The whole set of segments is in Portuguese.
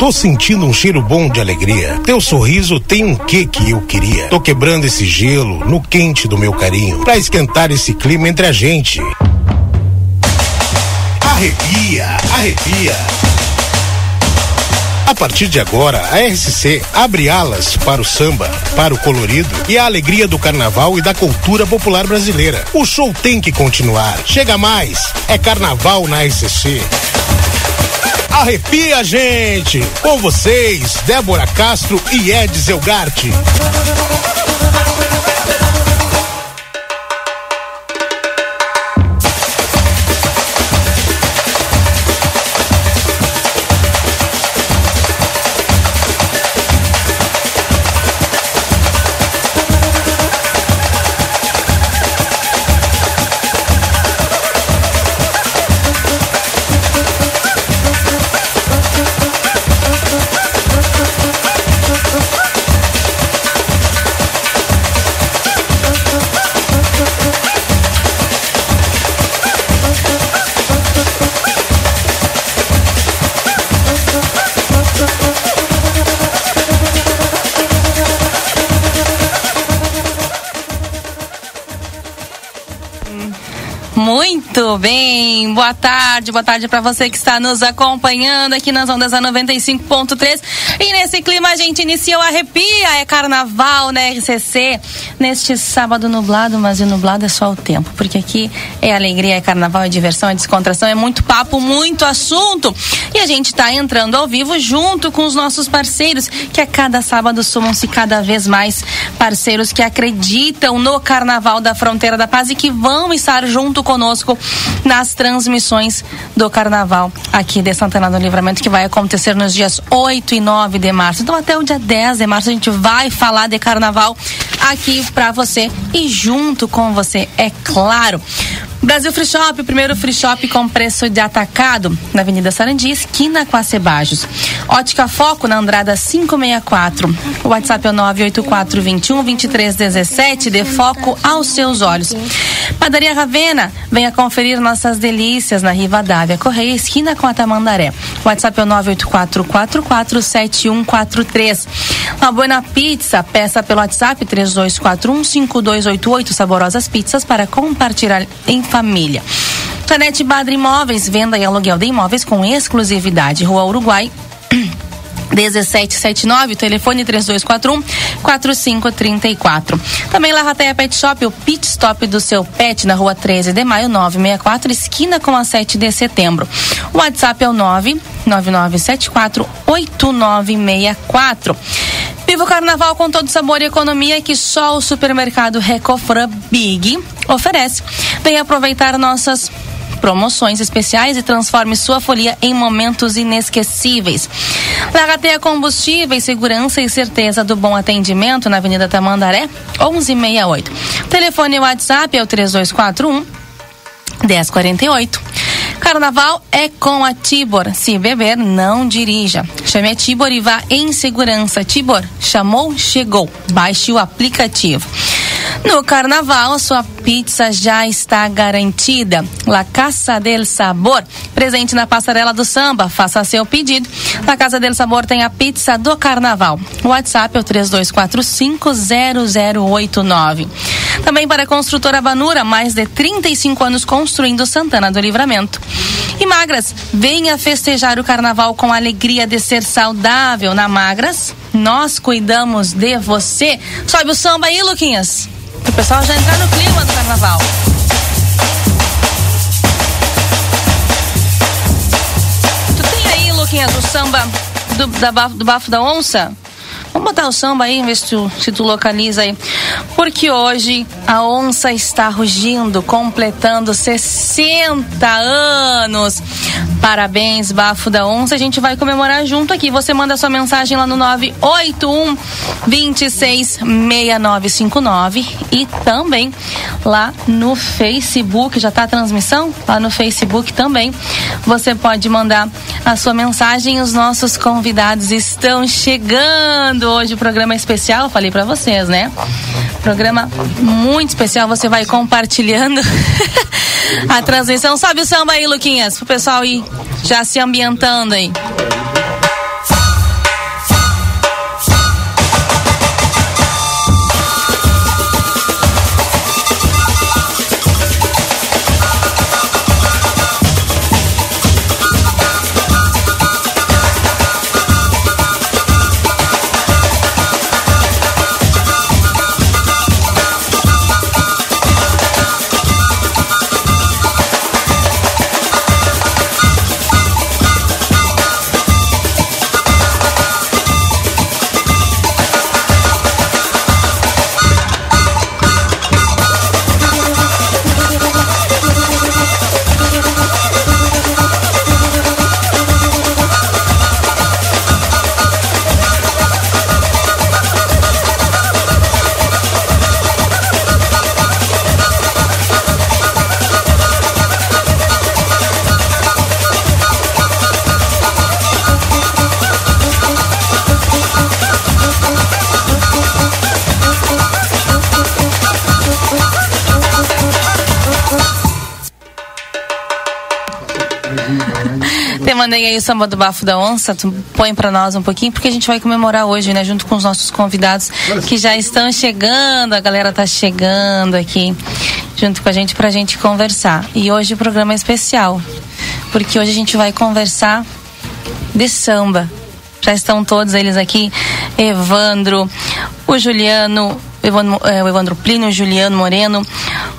Tô sentindo um cheiro bom de alegria. Teu sorriso tem um quê que eu queria. Tô quebrando esse gelo no quente do meu carinho, pra esquentar esse clima entre a gente. Arrepia, arrepia. A partir de agora, a RCC abre alas para o samba, para o colorido e a alegria do carnaval e da cultura popular brasileira. O show tem que continuar. Chega mais. É carnaval na RCC. Arrepia, gente! Com vocês, Débora Castro e Ed Zelgarte. Boa tarde, boa tarde para você que está nos acompanhando aqui nas ondas da 95.3. E nesse clima a gente inicia o Arrepia, é carnaval na RCC. Neste sábado nublado, mas o nublado é só o tempo, porque aqui é alegria, é carnaval, é diversão, é descontração, é muito papo, muito assunto. E a gente está entrando ao vivo junto com os nossos parceiros, que a cada sábado somam-se cada vez mais parceiros que acreditam no carnaval da Fronteira da Paz e que vão estar junto conosco nas transmissões do carnaval aqui de Santana do Livramento, que vai acontecer nos dias 8 e 9 de março. Então, até o dia 10 de março, a gente vai falar de carnaval aqui para você e junto com você, é claro. Brasil Free Shop, primeiro free shop com preço de atacado, na Avenida Sarandi, esquina com a Cebajos. Ótica Foco, na Andrada 564. O WhatsApp é o 98421 2317, de foco aos seus olhos. Padaria Ravena, venha conferir nossas delícias na Riva Dávia, Correia, esquina com a. O WhatsApp é o 984447143. Uma Buena Pizza, peça pelo WhatsApp 32415288, saborosas pizzas para compartilhar em família. Planete Badre Imóveis, venda e aluguel de imóveis com exclusividade. Rua Uruguai. 1779, telefone 3241 4534. Também Larrateia Pet Shop, o pit stop do seu pet na rua 13 de maio 964, esquina com a 7 de setembro. O WhatsApp é o 99974 8964. Viva o carnaval com todo sabor e economia que só o supermercado Recofran Big oferece. Venha aproveitar nossas promoções especiais e transforme sua folia em momentos inesquecíveis. Lagateia Combustíveis, segurança e certeza do bom atendimento na Avenida Tamandaré, 1168. Telefone e WhatsApp é o 3241 1048. Carnaval é com a Tibor. Se beber, não dirija. Chame a Tibor e vá em segurança. Tibor, chamou, chegou. Baixe o aplicativo. No carnaval, sua pizza já está garantida. La Casa del Sabor, presente na passarela do samba. Faça seu pedido. La Casa del Sabor tem a pizza do carnaval. O WhatsApp é o 32450089. Também para a construtora Banura, mais de 35 anos construindo Santana do Livramento. E Magras, venha festejar o carnaval com a alegria de ser saudável. Na Magras, nós cuidamos de você. Sobe o samba aí, Luquinhas. O pessoal já entrar no clima do carnaval. Tu tem aí, Luquinhas, o samba do, da, do bafo da onça? Vamos botar o samba aí, ver se tu, se tu localiza aí. Porque hoje a onça está rugindo, completando 60 anos. Parabéns, Bafo da Onça. A gente vai comemorar junto aqui. Você manda sua mensagem lá no 981 266959 e também lá no Facebook. Já está a transmissão? Lá no Facebook também. Você pode mandar a sua mensagem. Os nossos convidados estão chegando hoje. O programa especial, falei para vocês, né? Programa muito especial. Você vai compartilhando a transmissão. Sobe o samba aí, Luquinhas, pro pessoal ir já se ambientando aí. Aí o samba do bafo da onça, tu põe para nós um pouquinho, porque a gente vai comemorar hoje, né, junto com os nossos convidados que já estão chegando, a galera tá chegando aqui junto com a gente pra gente conversar. E hoje o programa é especial, porque hoje a gente vai conversar de samba. Já estão todos eles aqui, Evandro, o Juliano, o Evandro, é, o Evandro Plínio, o Juliano Moreno,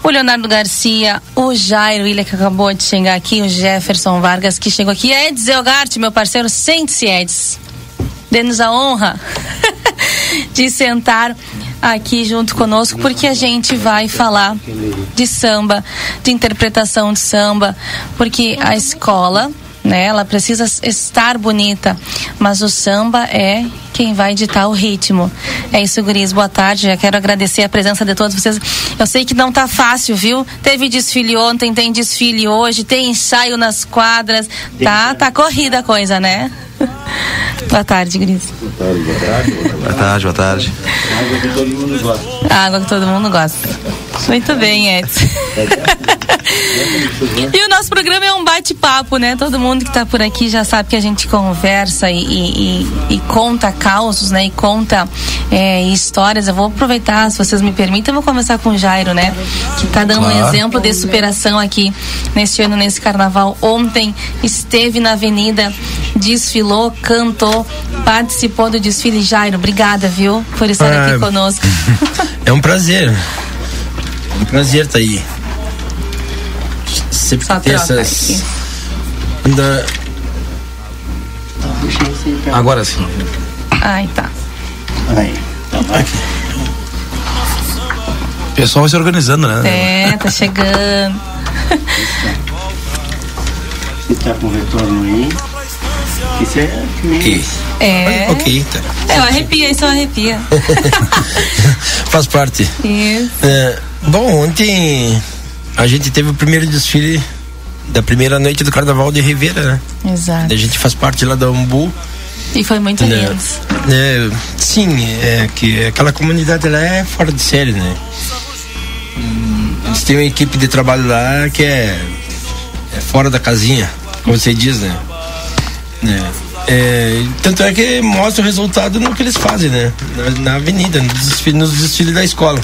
o Leonardo Garcia, o Jairo Ilha, que acabou de chegar aqui, o Jefferson Vargas, que chegou aqui, Eds Elgarte, meu parceiro, sente-se, Eds. Dê-nos a honra de sentar aqui junto conosco, porque a gente vai falar de samba, de interpretação de samba, porque a escola né? Ela precisa estar bonita, mas o samba é quem vai ditar o ritmo. É isso, guris. Boa tarde. Já quero agradecer a presença de todos vocês. Eu sei que não tá fácil, viu? Teve desfile ontem, tem desfile hoje, tem ensaio nas quadras. Tá, tá corrida a coisa, né? boa tarde, Gris. Boa tarde, boa tarde. Boa tarde, boa tarde. Água que todo mundo gosta. Água que todo mundo gosta. Muito bem, Edson. e o nosso programa é um bate-papo, né? Todo mundo que está por aqui já sabe que a gente conversa e, e, e, conta causos, né? E conta é, histórias. Eu vou aproveitar, se vocês me permitem, eu vou começar com o Jairo, né? Que está dando claro. um exemplo de superação aqui neste ano, nesse carnaval. Ontem esteve na avenida, desfilou, cantou, participou do desfile. Jairo, obrigada, viu? Por estar ah, aqui conosco. É um prazer. É um prazer estar aí sempre Só ter essas. Ainda. Agora sim. Ai, tá. Aí. Aqui. O pessoal vai se organizando, né? É, tá chegando. Você tá com retorno aí? Isso é que É. Ok, tá. É, eu arrepia, isso arrepia. Faz parte. Isso. É, bom, ontem a gente teve o primeiro desfile da primeira noite do Carnaval de Ribeira, né? Exato. A gente faz parte lá da Umbu. E foi muito né? lindo. É, sim, é que aquela comunidade lá é fora de série, né? Eles têm uma equipe de trabalho lá que é, é fora da casinha, como você diz, né? É, é, tanto é que mostra o resultado no que eles fazem, né? Na, na avenida, nos desfiles, nos desfiles da escola.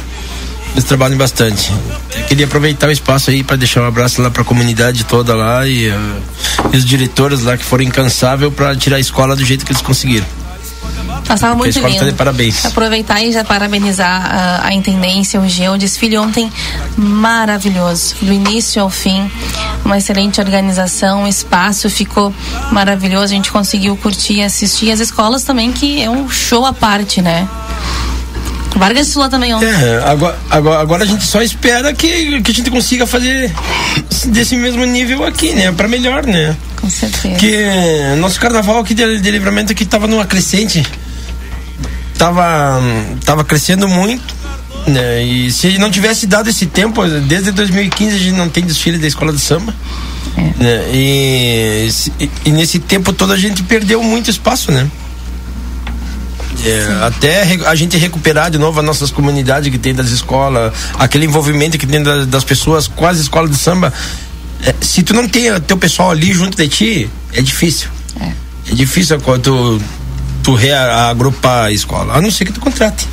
Eles trabalham bastante. Eu queria aproveitar o espaço aí para deixar um abraço lá para a comunidade toda lá e, uh, e, os diretores lá que foram incansáveis para tirar a escola do jeito que eles conseguiram. Passava muito a escola lindo. Tá de parabéns. Aproveitar e já parabenizar a, a intendência, o G, o desfile ontem maravilhoso, do início ao fim, uma excelente organização, o espaço ficou maravilhoso, a gente conseguiu curtir e assistir as escolas também que é um show à parte, né? Vargas Sula também ontem. É, agora, agora, agora, a gente só espera que, que a gente consiga fazer desse mesmo nível aqui, né? Pra melhor, né? Com certeza. Que nosso carnaval aqui de, de livramento aqui tava numa crescente. Tava, tava crescendo muito. Né? E se não tivesse dado esse tempo, desde 2015 a gente não tem desfile da escola de samba. É. Né? E, e, e nesse tempo todo a gente perdeu muito espaço, né? É, até a gente recuperar de novo as nossas comunidades que tem das escolas, aquele envolvimento que tem das, das pessoas com as escolas de samba. É, se tu não tem teu pessoal ali junto de ti, é difícil. É, é difícil quando tu, tu reagrupar a escola, a não ser que tu contrate.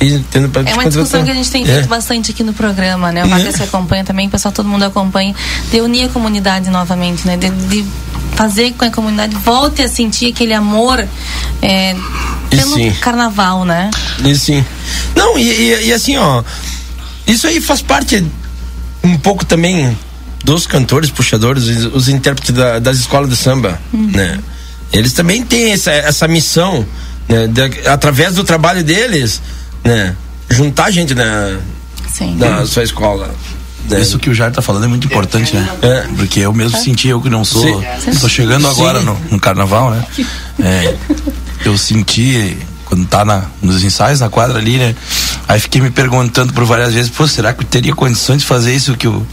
É uma discussão que a gente tem feito é. bastante aqui no programa, né? O Vaga é. acompanha também, o pessoal, todo mundo acompanha, de unir a comunidade novamente, né? De, de fazer com que a comunidade volte a sentir aquele amor é, pelo sim. carnaval, né? E sim. Não, e, e, e, assim, ó, isso aí faz parte um pouco também dos cantores, puxadores, os intérpretes da, das escolas de samba, uhum. né? Eles também têm essa, essa missão, né? De, através do trabalho deles, né? Juntar gente na, Sim. na sua escola. Né? Isso que o Jair tá falando é muito importante, né? É. Porque eu mesmo senti, eu que não sou. Estou chegando agora no, no, carnaval, né? É, eu senti quando tá na, nos ensaios na quadra ali, né? Aí fiquei me perguntando por várias vezes, pô, será que eu teria condições de fazer isso que o.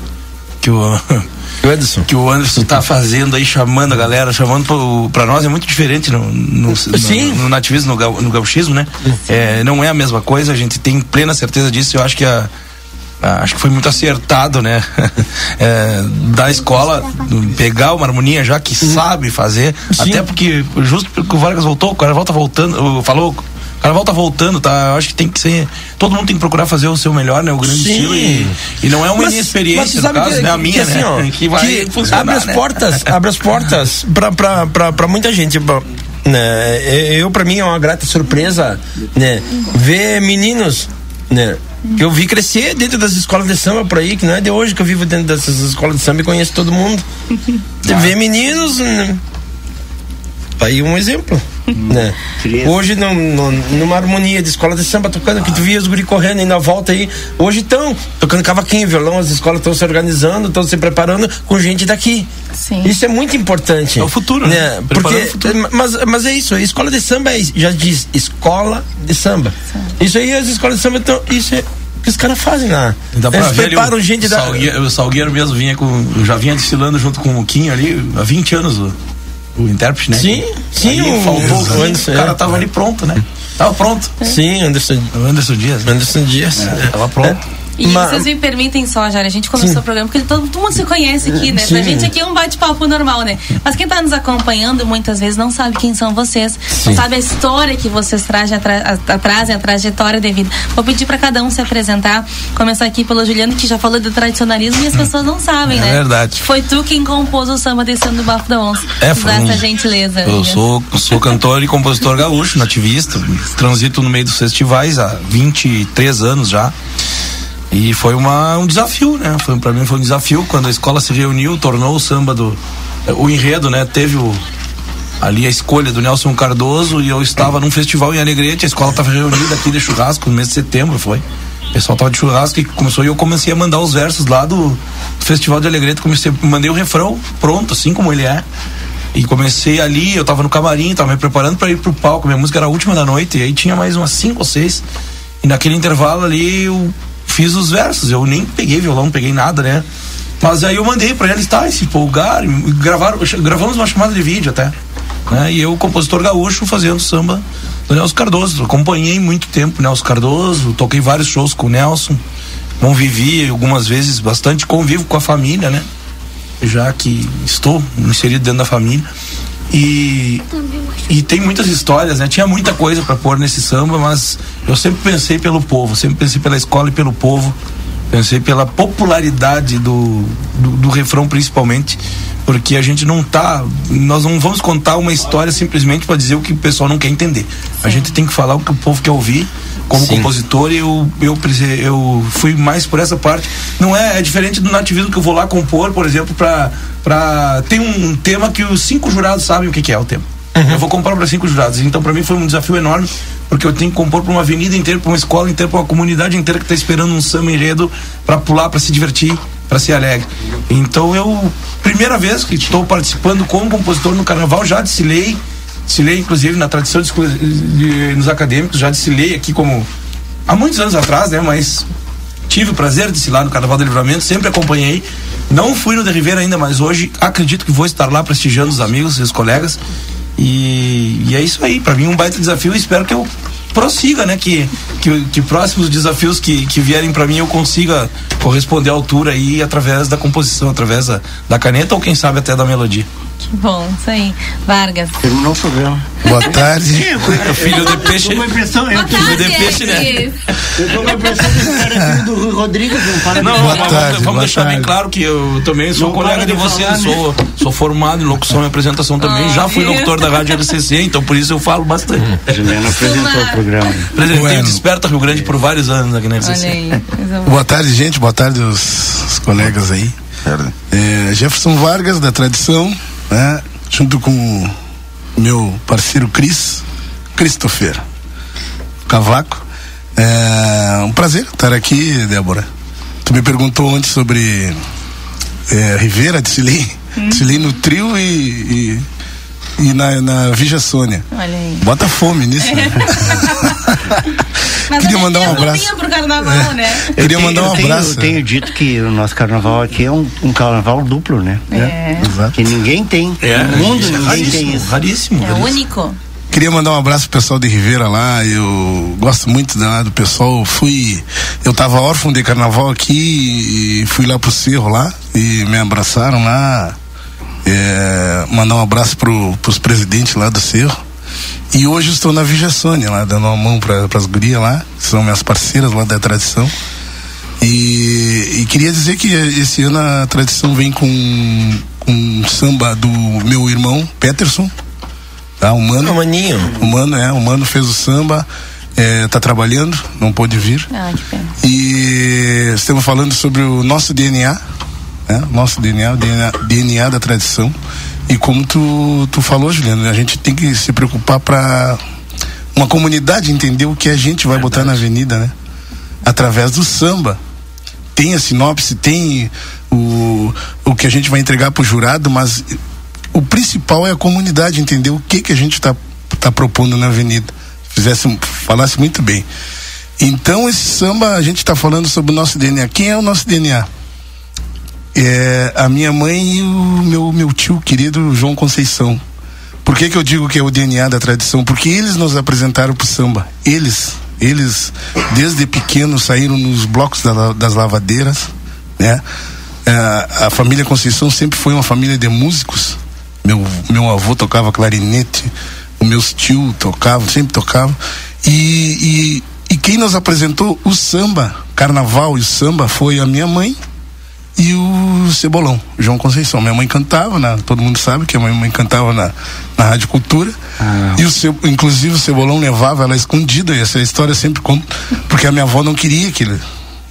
Que o o Anderson. Que o Anderson tá fazendo aí, chamando a galera, chamando pro, pra nós é muito diferente no, no, Sim. no, no nativismo, no, no gauchismo, né? É, não é a mesma coisa, a gente tem plena certeza disso. Eu acho que a, acho que foi muito acertado, né? É, da escola pegar uma harmonia já que sabe fazer, Sim. até porque justo porque o Vargas voltou, o cara volta voltando, falou o carnaval tá voltando, tá? Eu acho que tem que ser. Todo mundo tem que procurar fazer o seu melhor, né? O grande Sim. estilo. E, e não é uma mas, inexperiência, mas no caso, que, né? A minha, que, assim, né? Ó, que vai que abre as né? portas, abre as portas pra, pra, pra, pra muita gente. Né? Eu, pra mim, é uma grata surpresa, né? Ver meninos, né? Que eu vi crescer dentro das escolas de samba por aí, que não é de hoje que eu vivo dentro dessas escolas de samba e conheço todo mundo. Ah. Ver meninos. Aí um exemplo. Né? Hoje, no, no, numa harmonia de escola de samba, tocando, que tu via os guri correndo aí na volta aí. Hoje estão tocando cavaquinho, violão, as escolas estão se organizando, estão se preparando com gente daqui. Sim. Isso é muito importante. É o futuro, né? né? Porque, futuro. Mas, mas é isso, a escola de samba é, já diz escola de samba. Sim. Isso aí, as escolas de samba estão. Isso é que os caras fazem lá. Dá Eles preparam gente da. Salgueiro, o Salgueiro mesmo vinha com. Já vinha desfilando junto com o Quinho ali há 20 anos o intérprete, né? Sim, sim. o, faltou o, Anderson, o cara é. tava ali pronto, né? Tava pronto. Sim, Anderson. Anderson Dias. Né? Anderson Dias. É, tava pronto. E Mas... vocês me permitem só, Jário, a gente começou Sim. o programa porque todo, todo, mundo se conhece aqui, né? Sim. Pra gente aqui é um bate-papo normal, né? Mas quem tá nos acompanhando muitas vezes não sabe quem são vocês, Sim. não sabe a história que vocês trazem, a, trazem, a trajetória de vida. Vou pedir para cada um se apresentar. Começar aqui pelo Juliano, que já falou do tradicionalismo e as pessoas não sabem, é né? É verdade. Foi tu quem compôs o samba descendo do Bafo da Onça. É, foi. Essa gentileza. Eu sou, sou cantor e compositor gaúcho, nativista, transito no meio dos festivais há 23 anos já. E foi uma, um desafio, né? Foi, pra mim foi um desafio quando a escola se reuniu, tornou o samba do. O enredo, né? Teve o, ali a escolha do Nelson Cardoso e eu estava num festival em Alegrete, a escola estava reunida aqui de churrasco no mês de setembro, foi. O pessoal tava de churrasco e começou e eu comecei a mandar os versos lá do, do Festival de Alegrete, comecei, mandei o refrão pronto, assim como ele é. E comecei ali, eu tava no camarim, tava me preparando para ir pro palco, minha música era a última da noite, e aí tinha mais umas cinco ou seis. E naquele intervalo ali eu fiz os versos. Eu nem peguei violão, não peguei nada, né? Mas aí eu mandei para eles, tá, se empolgaram, gravaram, gravamos uma chamada de vídeo até. Né? E eu, compositor gaúcho, fazendo samba do Nelson Cardoso. Acompanhei muito tempo o Nelson Cardoso, toquei vários shows com o Nelson, convivi algumas vezes bastante, convivo com a família, né? Já que estou inserido dentro da família. E, e tem muitas histórias, né? Tinha muita coisa para pôr nesse samba, mas eu sempre pensei pelo povo, sempre pensei pela escola e pelo povo. Pensei pela popularidade do, do, do refrão, principalmente, porque a gente não tá. Nós não vamos contar uma história simplesmente para dizer o que o pessoal não quer entender. A gente tem que falar o que o povo quer ouvir como Sim. compositor eu, eu, eu fui mais por essa parte. Não é, é diferente do nativismo que eu vou lá compor, por exemplo, para para tem um tema que os cinco jurados sabem o que, que é o tema. Uhum. Eu vou compor para cinco jurados. Então, para mim foi um desafio enorme, porque eu tenho que compor para uma avenida inteira, para uma escola inteira, para uma comunidade inteira que está esperando um samba enredo para pular, para se divertir, para ser alegre. Então, eu primeira vez que estou participando como compositor no carnaval, já desfilei desfilei inclusive na tradição de, de, nos acadêmicos, já desfilei aqui como há muitos anos atrás, né? Mas tive o prazer de desfilar no Carnaval do Livramento, sempre acompanhei. Não fui no de Ribeira ainda, mas hoje acredito que vou estar lá prestigiando os amigos e os colegas. E, e é isso aí, para mim um baita desafio e espero que eu prossiga, né? Que, que, que próximos desafios que, que vierem para mim eu consiga corresponder à altura aí através da composição, através da, da caneta ou quem sabe até da melodia. Que bom, isso aí. Vargas. Terminou o programa. Boa tarde. É filho de peixe. Eu tô impressão, eu tô filho de peixe, né? Eu tô com a impressão que esse cara é filho do Rui Rodrigues, não para Não, boa tarde, vamos deixar tarde. bem claro que eu também sou não colega de, de vocês, falar, sou, né? sou formado em locução e apresentação também, oh, já fui locutor da Rádio LCC, então por isso eu falo bastante. Juliana apresentou o programa. Apresentei bueno. Desperta Rio Grande por vários anos aqui na LCC. Boa tarde, gente, boa tarde os, os colegas aí. É, Jefferson Vargas, da Tradição, né? junto com o meu parceiro Cris, Christopher Cavaco. É um prazer estar aqui, Débora. Tu me perguntou ontem sobre é, Rivera, Desfilei, hum. Desfilei no trio e, e, e na, na Vija Sônia. Olha aí. Bota fome nisso. Né? Queria mandar um abraço. Pro carnaval, é. né? Queria mandar um eu abraço. Eu tenho dito que o nosso carnaval aqui é um, um carnaval duplo, né? É. Exato. Que ninguém tem. É. No mundo é ninguém raríssimo, tem isso. Raríssimo. É raríssimo. único. Queria mandar um abraço pro pessoal de Ribeira lá. Eu gosto muito da, do pessoal. Fui. Eu tava órfão de carnaval aqui e fui lá pro Cerro lá e me abraçaram lá. É, mandar um abraço pro, pros presidentes lá do Cerro. E hoje estou na Vijaçônia lá, dando uma mão para as gurias lá, que são minhas parceiras lá da tradição. E, e, queria dizer que esse ano a tradição vem com, com um samba do meu irmão Peterson, tá? O Mano. O Maninho. O Mano, é, o Mano fez o samba, é, tá trabalhando, não pôde vir. Ah, que pena. E estamos falando sobre o nosso DNA, né? Nosso DNA, o DNA, DNA da tradição. E como tu, tu falou, Juliano, a gente tem que se preocupar para uma comunidade entender o que a gente vai Verdade. botar na avenida, né? Através do samba. Tem a sinopse, tem o, o que a gente vai entregar para o jurado, mas o principal é a comunidade entender o que que a gente está tá propondo na avenida. Fizesse, falasse muito bem. Então esse samba a gente está falando sobre o nosso DNA. Quem é o nosso DNA? É a minha mãe e o meu meu tio querido João Conceição. Por que que eu digo que é o DNA da tradição? Porque eles nos apresentaram pro samba. Eles, eles desde pequenos saíram nos blocos da, das lavadeiras, né? É, a família Conceição sempre foi uma família de músicos meu, meu avô tocava clarinete, os meus tios tocavam, sempre tocavam. E, e, e quem nos apresentou o samba, carnaval e samba, foi a minha mãe e o Cebolão, João Conceição. Minha mãe cantava, né? todo mundo sabe que a minha mãe cantava na, na Rádio Cultura. Ah. E o Ce, inclusive o Cebolão levava ela escondida, e essa história sempre conto, porque a minha avó não queria que ele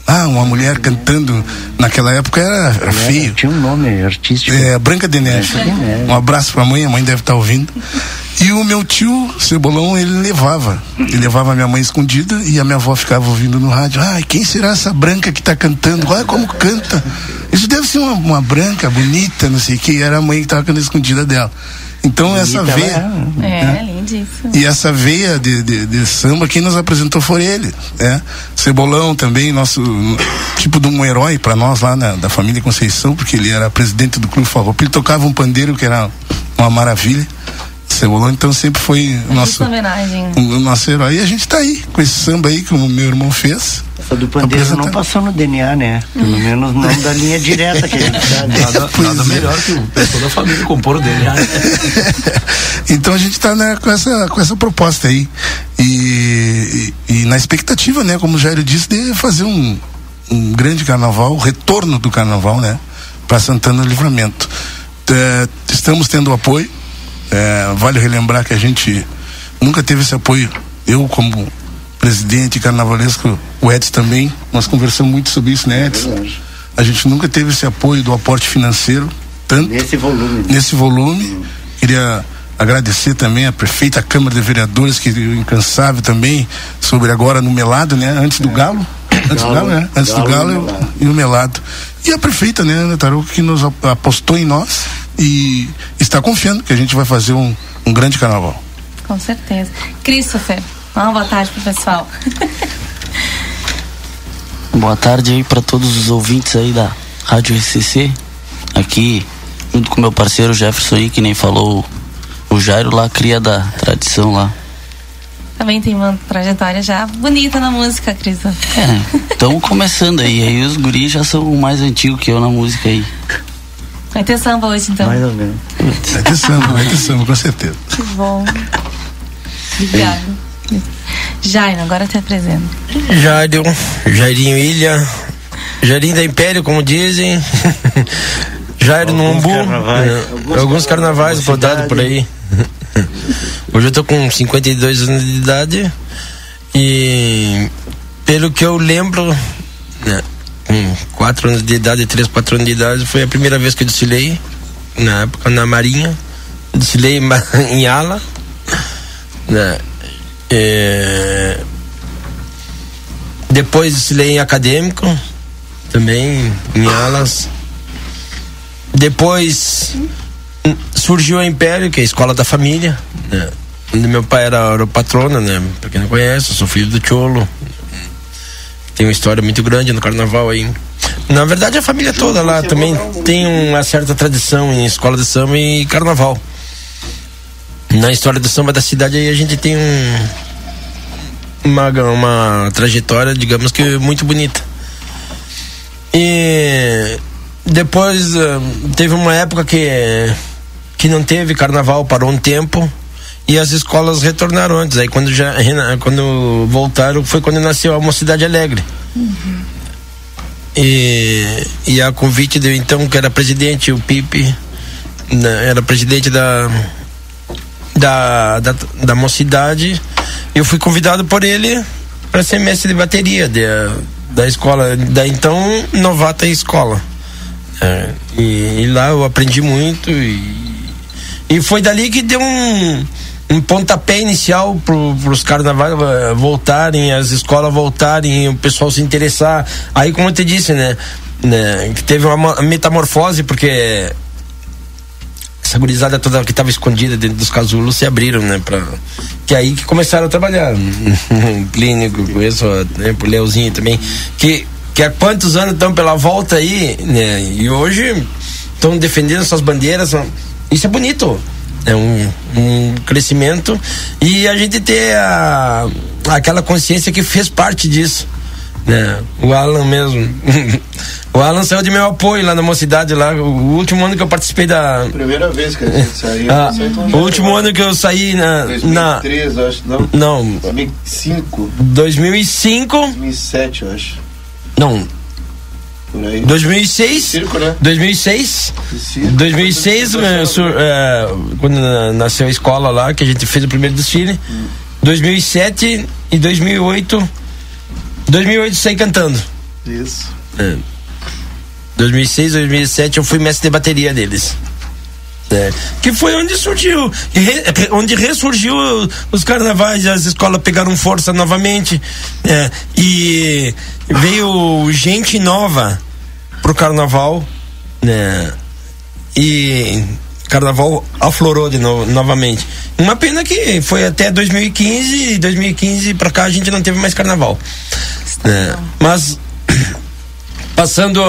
ah, uma mulher cantando naquela época era, era feio. Tinha um nome artístico. É, Branca de Neve. Branca de Neve. Um abraço pra mãe, a mãe deve estar tá ouvindo. E o meu tio, Cebolão, ele levava. Ele levava a minha mãe escondida e a minha avó ficava ouvindo no rádio. Ai, quem será essa branca que está cantando? Olha como canta. Isso deve ser uma, uma branca bonita, não sei o que. Era a mãe que estava cantando escondida dela. Então essa veia. É, né? além disso. E essa veia de, de, de, samba, quem nos apresentou foi ele. Né? Cebolão também, nosso tipo de um herói para nós lá na, da família Conceição, porque ele era presidente do Clube Farroupilha, ele tocava um pandeiro que era uma maravilha. Cebolão, então sempre foi o nosso, o, nosso herói. E a gente está aí, com esse samba aí que o meu irmão fez. Essa do pandeiro não passou no DNA, né? Pelo menos não da linha direta que a gente sabe. Nada, nada é. melhor que o pessoal da família compor o DNA. então a gente está né, com, essa, com essa proposta aí. E, e, e, na expectativa, né, como o Jairo disse, de fazer um, um grande carnaval, o retorno do carnaval, né? Para Santana do Livramento. É, estamos tendo apoio é, vale relembrar que a gente nunca teve esse apoio. Eu, como presidente carnavalesco, o Edson também, nós conversamos muito sobre isso, né, Edson? A gente nunca teve esse apoio do aporte financeiro, tanto nesse volume. Nesse volume. Hum. Queria agradecer também a prefeita, a Câmara de Vereadores, que é incansável também, sobre agora no Melado, né? Antes do é. Galo. Antes galo, do Galo, né? Antes galo do Galo e o Melado. E a prefeita, né, Ana Tarouca, que nos apostou em nós e está confiando que a gente vai fazer um, um grande carnaval. Com certeza. Christopher, uma boa tarde pro pessoal. boa tarde aí para todos os ouvintes aí da Rádio RCC. Aqui, junto com meu parceiro Jefferson aí, que nem falou, o Jairo lá, cria da tradição lá. Também tem uma trajetória já bonita na música, Cris. É, estamos começando aí. Aí os guris já são mais antigos que eu na música aí. Vai ter samba hoje, então? Mais ou menos. Vai ter samba, vai ter samba, com certeza. Que bom. Obrigado. Jairo, agora te apresento. Jairo, Jairinho Ilha, Jairinho da Império, como dizem. Jairo no Umbu. Carnavais. É, alguns carnavais rodados por aí. Hoje eu tô com 52 anos de idade e pelo que eu lembro, né, com 4 anos de idade, 3, 4 anos de idade, foi a primeira vez que eu desfilei, na época na Marinha. Desfilei em ala. Né? É... Depois desfilei em acadêmico, também em alas. Depois surgiu a Império, que é a escola da família, né? onde meu pai era, era o patrono, né? Pra quem não conhece, eu sou filho do Cholo, tem uma história muito grande no carnaval aí. Na verdade, a família toda lá também tem uma certa tradição em escola de samba e carnaval. na história do samba da cidade aí a gente tem um uma, uma trajetória, digamos que muito bonita. E depois eh, teve uma época que que não teve carnaval, parou um tempo e as escolas retornaram antes. Aí quando já quando voltaram foi quando nasceu a Mocidade Alegre. Uhum. E, e a convite de então que era presidente o Pipe né, era presidente da da, da, da mocidade eu fui convidado por ele para ser mestre de bateria de, da escola da então novata escola é, e, e, lá eu aprendi muito e, e foi dali que deu um um pontapé inicial para os carnavais voltarem, as escolas voltarem, o pessoal se interessar. Aí, como eu te disse, né? né teve uma metamorfose, porque essa gurizada toda que estava escondida dentro dos casulos se abriram, né? Pra, que é aí que começaram a trabalhar. Clínico, conheço né, o Leozinho também. Que, que há quantos anos estão pela volta aí, né? E hoje estão defendendo suas bandeiras. Isso é bonito é um, um crescimento e a gente ter a, aquela consciência que fez parte disso. Né? O Alan mesmo. o Alan saiu de meu apoio lá na mocidade lá. O último ano que eu participei da. Primeira vez que a gente saiu. Ah, o último ano que eu saí na. 2003, na, acho, não? Não. 2005. 2005. 2007, eu acho. Não. 2006. Circo, né? 2006. Circo, 2006, é, sur, é, quando nasceu a escola lá, que a gente fez o primeiro desfile. Hum. 2007 e 2008. 2008 saí cantando. Isso. É. 2006, 2007 eu fui mestre de bateria deles. É, que foi onde surgiu, onde ressurgiu os carnavais, as escolas pegaram força novamente é, e veio gente nova pro carnaval, né? E carnaval aflorou de novo, novamente. Uma pena que foi até 2015 e 2015 para cá a gente não teve mais carnaval. Né? Mas passando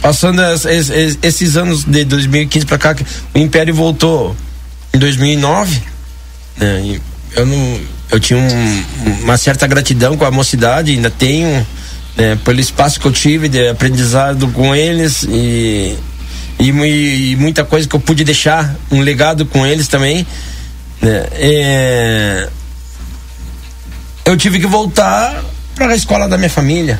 passando esses, esses anos de 2015 para cá, o Império voltou em 2009, né? eu não, eu tinha um, uma certa gratidão com a mocidade, ainda tenho, né? pelo espaço que eu tive de aprendizado com eles e, e, e, muita coisa que eu pude deixar, um legado com eles também. Né? É, eu tive que voltar para a escola da minha família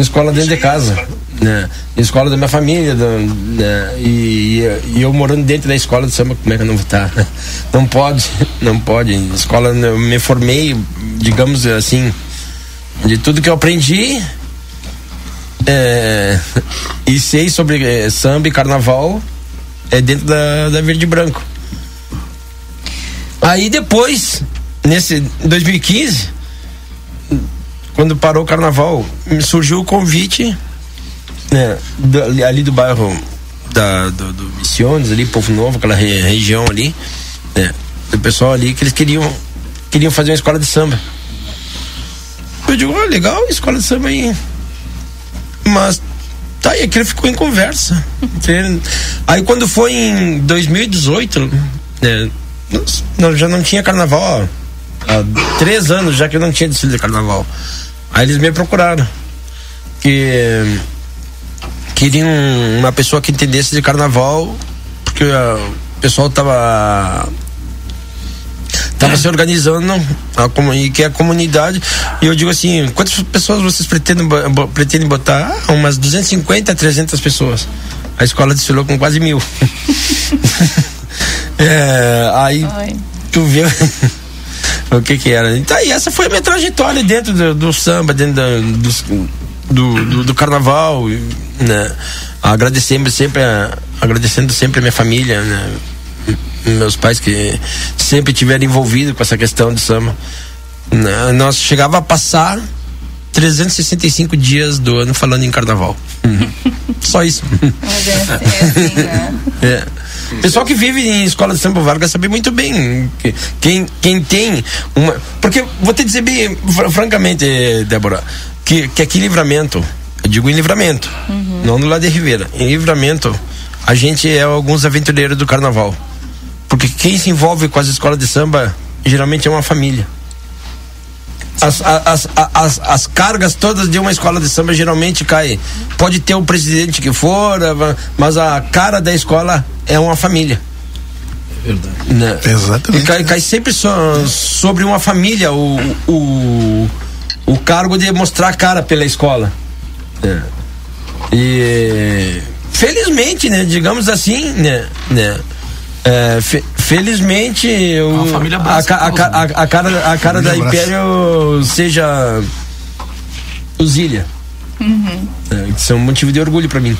escola dentro de casa, né? Escola da minha família, do, né? e, e, eu morando dentro da escola de samba, como é que eu não vou estar? Não pode, não pode. Escola, eu me formei, digamos assim, de tudo que eu aprendi é, e sei sobre é, samba e carnaval é dentro da, da Verde Branco. Aí depois, nesse 2015 quando parou o carnaval, me surgiu o convite né, do, ali do bairro da, do, do Missiones, ali, Povo Novo, aquela re, região ali, né, do pessoal ali que eles queriam, queriam fazer uma escola de samba. Eu digo, oh, legal, escola de samba aí. Mas tá, e aquilo ficou em conversa. aí quando foi em 2018, né, nós, já não tinha carnaval, ó, há três anos já que eu não tinha desfile de carnaval. Aí eles me procuraram. Que queriam uma pessoa que entendesse de carnaval, porque uh, o pessoal tava tava se organizando a, e que é a comunidade e eu digo assim quantas pessoas vocês pretendem pretendem botar ah, umas 250 300 pessoas a escola desfilou com quase mil é, aí Ai. tu vê o que que era. Então, e essa foi a minha trajetória dentro do, do samba, dentro do, do, do, do, carnaval, né? Agradecendo sempre, a, agradecendo sempre a minha família, né? Meus pais que sempre tiveram envolvido com essa questão de samba. Nós chegava a passar 365 dias do ano falando em carnaval. Só isso. Mas é, assim, é assim, né? É. Pessoal que vive em escola de samba Vargas sabe muito bem que, quem, quem tem uma. Porque vou te dizer bem, francamente, Débora, que, que aqui em livramento, eu digo em livramento, uhum. não no lado de Ribeira, em livramento, a gente é alguns aventureiros do carnaval. Porque quem se envolve com as escolas de samba geralmente é uma família. As, as, as, as, cargas todas de uma escola de samba geralmente cai. Pode ter o presidente que for, mas a cara da escola é uma família. Verdade. Né? Exatamente. E cai, cai sempre so, sobre uma família o, o, o cargo de mostrar a cara pela escola. É. E felizmente, né, digamos assim, né, né é, fe, felizmente o, família a, a, a, a, cara, a cara da Império seja Zília. Uhum. É, isso é um motivo de orgulho para mim.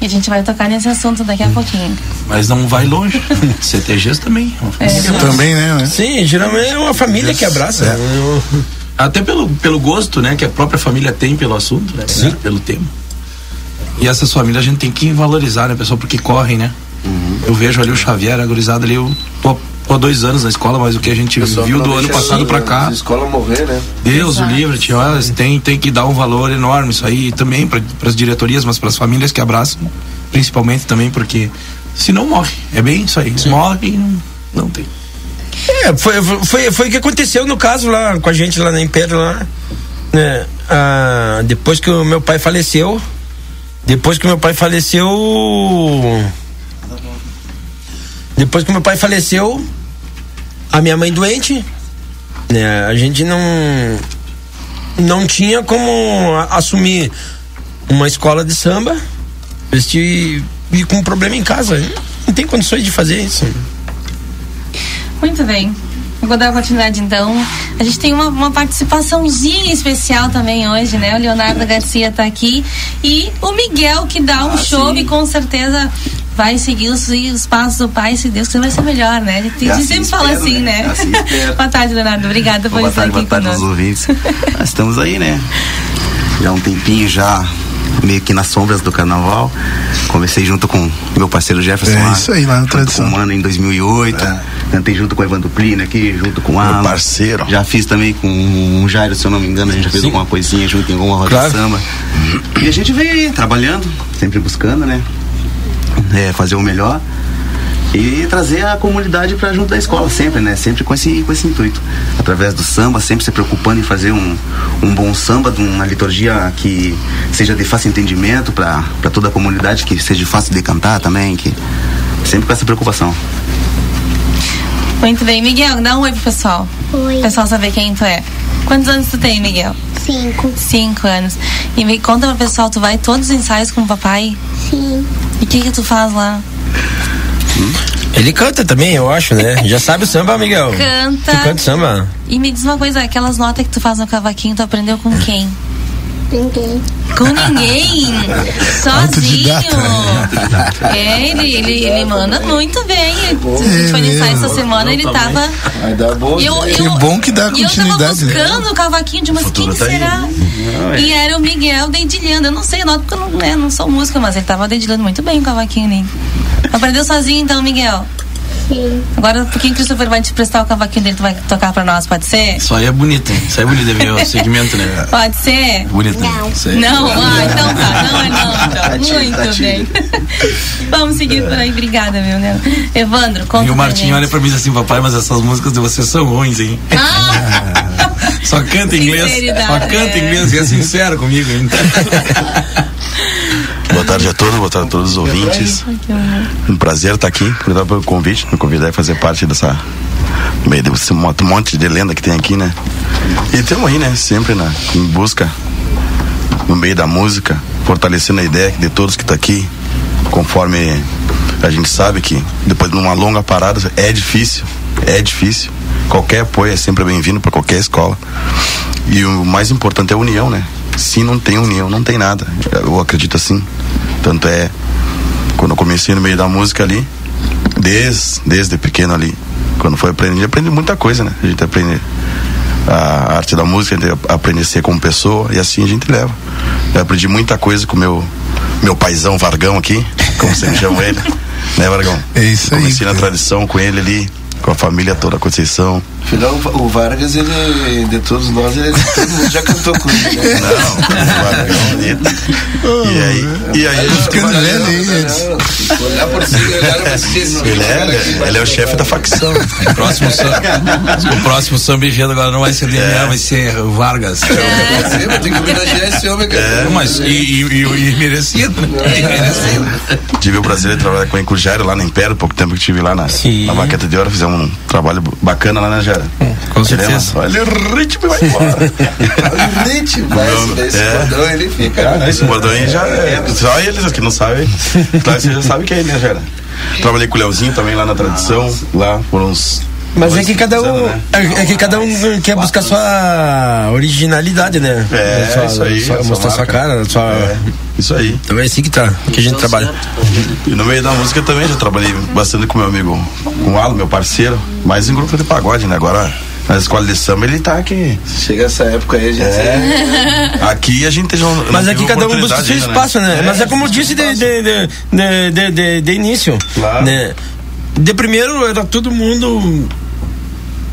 E a gente vai tocar nesse assunto daqui a pouquinho. Mas não vai longe. CTGs também. É. Também, né? Sim, geralmente é uma família que abraça. É. Até pelo, pelo gosto, né, que a própria família tem pelo assunto, né? Sim. Pelo tema. E essas famílias a gente tem que valorizar, né, pessoal, porque correm, né? Uhum. Eu vejo ali o Xavier, a gurizada ali, eu tô, tô há dois anos na escola, mas o que a gente viu do ano passado para cá. A escola morrer, né? Deus o livre, tio, tem, tem que dar um valor enorme isso aí também para as diretorias, mas para as famílias que abraçam, principalmente também, porque se não morre, é bem isso aí, Sim. morre e não, não tem. É, foi, foi, foi o que aconteceu no caso lá com a gente lá na Império lá. Né? Ah, depois que o meu pai faleceu, depois que meu pai faleceu. Depois que meu pai faleceu, a minha mãe doente, né? A gente não não tinha como assumir uma escola de samba e, e com um problema em casa. Não tem condições de fazer isso. Muito bem. Eu vou dar continuidade então. A gente tem uma, uma, participaçãozinha especial também hoje, né? O Leonardo Garcia está aqui e o Miguel que dá um ah, show sim. e com certeza vai seguir os, os, passos do pai, se Deus quiser vai ser melhor, né? A gente, assim sempre espero, fala assim, né? né? Assim boa tarde, Leonardo. Obrigada por estar aqui boa tarde. Boa ouvintes. estamos aí, né? Já há um tempinho já meio que nas sombras do carnaval. Comecei junto com meu parceiro Jefferson. É lá, isso aí, lá na tradição. Com o Mano em 2008. É. Cantei junto com o Evandro Plínio aqui, junto com o Alan. parceiro. Já fiz também com o Jairo, se eu não me engano, a gente já fez Sim. alguma coisinha junto em alguma roda claro. de samba. E a gente veio aí, trabalhando, sempre buscando, né? É, fazer o melhor e trazer a comunidade para junto da escola sempre, né? Sempre com esse, com esse intuito. Através do samba, sempre se preocupando em fazer um, um bom samba, de uma liturgia que seja de fácil entendimento para toda a comunidade, que seja fácil de cantar também, que sempre com essa preocupação. Muito bem, Miguel, dá um oi pro pessoal. Oi. O pessoal saber quem tu é. Quantos anos tu tem, Miguel? Cinco. Cinco anos. E me conta pro pessoal, tu vai todos os ensaios com o papai? Sim. E o que que tu faz lá? Ele canta também, eu acho, né? Já sabe o samba, Miguel? Canta. Tu canta samba? E me diz uma coisa, aquelas notas que tu faz no cavaquinho, tu aprendeu com quem? Ninguém. Com ninguém? Sozinho? É, ele, ele, ele manda muito bem. A gente foi no ensaio essa semana, ele tava. Vai dar bom. Eu, eu, que bom que dá continuidade. E eu tava buscando o cavaquinho de mas quem tá será? E era o Miguel dedilhando. Eu não sei, não, porque eu não, né, não sou música, mas ele tava dedilhando muito bem o cavaquinho ali. Aprendeu sozinho então, Miguel? Sim. Agora, por que o Christopher vai te prestar o cavaquinho dele, tu vai tocar pra nós, pode ser? Isso aí é bonito, hein? Isso aí é bonito, é meu segmento, né? Pode ser? Bonito, né? Não. Não? Ah, então tá, não é não, então. Muito bem. Vamos seguir por aí, obrigada, meu né? Evandro, conta E o Martinho olha pra mim e diz assim, papai, mas essas músicas de vocês são ruins, hein? Ah! Só canta inglês, só canta inglês e é sincero comigo, hein? Boa tarde a todos, boa tarde a todos os ouvintes. Um prazer estar aqui, obrigado pelo convite, me convidar a fazer parte dessa meio desse monte de lenda que tem aqui, né? E estamos aí, né? Sempre na, em busca, no meio da música, fortalecendo a ideia de todos que estão tá aqui, conforme a gente sabe que depois de uma longa parada é difícil, é difícil. Qualquer apoio é sempre bem-vindo para qualquer escola. E o mais importante é a união, né? Se não tem união, não tem nada. Eu acredito assim. Tanto é, quando eu comecei no meio da música ali, desde, desde pequeno ali, quando foi aprendendo, aprendi muita coisa, né? A gente aprende a arte da música, a gente aprende a ser como pessoa e assim a gente leva. Eu aprendi muita coisa com meu meu paizão Vargão aqui, como você chama ele, né, Vargão? É isso aí. Comecei na tradição com ele ali, com a família toda, a Conceição. Afinal, o Vargas, ele, de todos nós, ele, todo mundo já cantou com ele, né? Não, o Vargas é bonito. E aí, e aí Ficando velho aí, Não, olhar por cima, olhar por cima. ele é, ele é o chefe da facção. O próximo, samba, o próximo samba enredo agora não vai ser DNA, vai ser o Vargas. Tem que homenagear esse homem, cara. É, mas e, e, e, e merecido, né? E merecido. Tive o prazer de trabalhar com o Encujério lá no Império, pouco tempo que estive lá na, na Baqueta de Ouro, fizemos um trabalho bacana lá na Jara. Com certeza. Olha o ritmo e vai embora. O ritmo, mas esse É. bordão, ele fica. Ah, esse bordão aí já é. Só eles que não sabem. Claro, você já sabe que é ele, né, Jara? Trabalhei com o Leozinho também lá na tradição, lá por uns. Mas é que cada três um né? é, é que cada um quer buscar sua originalidade, né? É, sua, isso aí, sua- sua mostrar sua marca. cara, sua É, isso aí. Então é assim que tá, que a gente trabalha. E no meio da música também já trabalhei bastante com meu amigo, com o Alo, meu parceiro, mas em grupo de pagode, né? Agora na escola de samba ele tá aqui. Chega essa época aí, a gente. É. Aqui a gente já. não Mas aqui cada um busca seu ainda, espaço, né? Mas é como eu disse de, de, de, de, de- de início. Claro. Né? De primeiro era todo mundo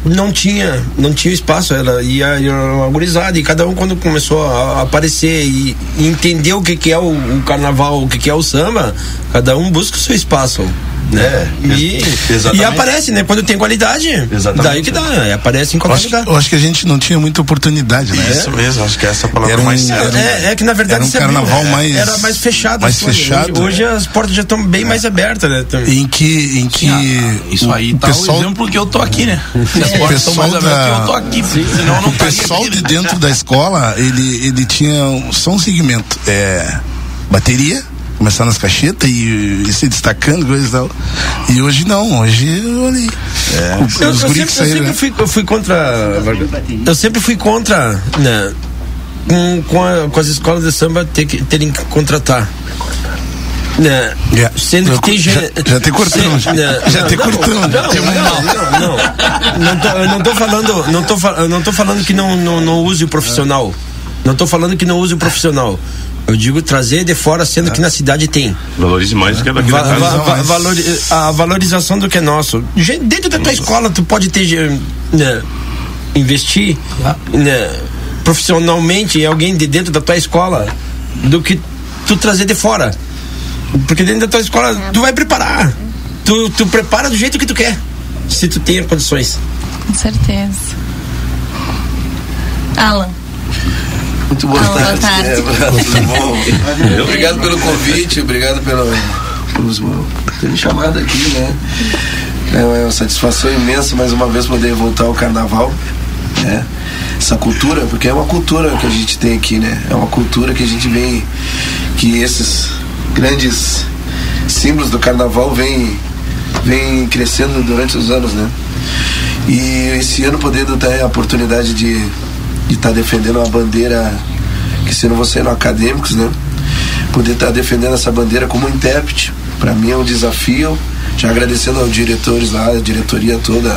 não tinha não tinha espaço era e a, e a gurizada e cada um quando começou a, a aparecer e, e entender o que que é o, o carnaval o que que é o samba cada um busca o seu espaço né É, e, exatamente. e aparece né quando tem qualidade Exatamente. daí que dá é, aparece em qualquer acho, lugar eu acho que a gente não tinha muita oportunidade, né? Isso mesmo, acho que essa é a palavra Era um- mais certa. É, é que na verdade Era um carnaval é, mais- era mais fechado. mais as coisas. fechado, Hoje, hoje é. as portas já estão bem mais abertas, né? Em que, em que Ah, Isso aí o tá pessoal, o exemplo que eu tô aqui, né? Se as portas estão mais pessoal abertas da- que eu tô aqui, senão eu não o pessoal estaria de aqui, né? dentro da escola, ele, ele tinha um- só um segmento, é bateria, começar nas cachetas e, e se destacando, coisa e tal. E hoje não, hoje. Eu, Os eu guris sempre, que eu saíram, sempre né? fui, eu fui contra. Eu sempre fui contra, né? Com, com, a- com as escolas de samba ter que, terem que contratar. Né? Yeah. Sendo que tem Já- gente. já te cortamos, já. né? Já te cortamos. Não, não, não, não, tô, eu não tô falando, não tô, eu não tô falando que não, não, não use o profissional. Não tô falando que não use o profissional. Eu digo trazer de fora, sendo que na cidade tem. Valorize mais do que daqui Va- da casa. va- va- valori- a valorização do que é nosso. Gente, Dentro da tua escola, tu pode ter eh, né, investir né, profissionalmente em alguém de dentro da tua escola do que tu trazer de fora. Porque dentro da tua escola tu vai preparar. Tu, tu prepara do jeito que tu quer. Se tu tem condições. Com certeza. Alan. Muito boa Boa tarde. tarde. É, tudo bom? obrigado pelo convite, obrigado pelo, pelos, por ter me chamado aqui, né? É uma satisfação imensa mais uma vez poder voltar ao carnaval, né? Essa cultura, porque é uma cultura que a gente tem aqui, né? É uma cultura que a gente vem, que esses grandes símbolos do carnaval vêm vem crescendo durante os anos, né? E esse ano podendo ter a oportunidade de de estar defendendo uma bandeira que se não você no acadêmicos, né? Poder estar defendendo essa bandeira como intérprete, para mim é um desafio. Já agradecendo aos diretores lá, a diretoria toda,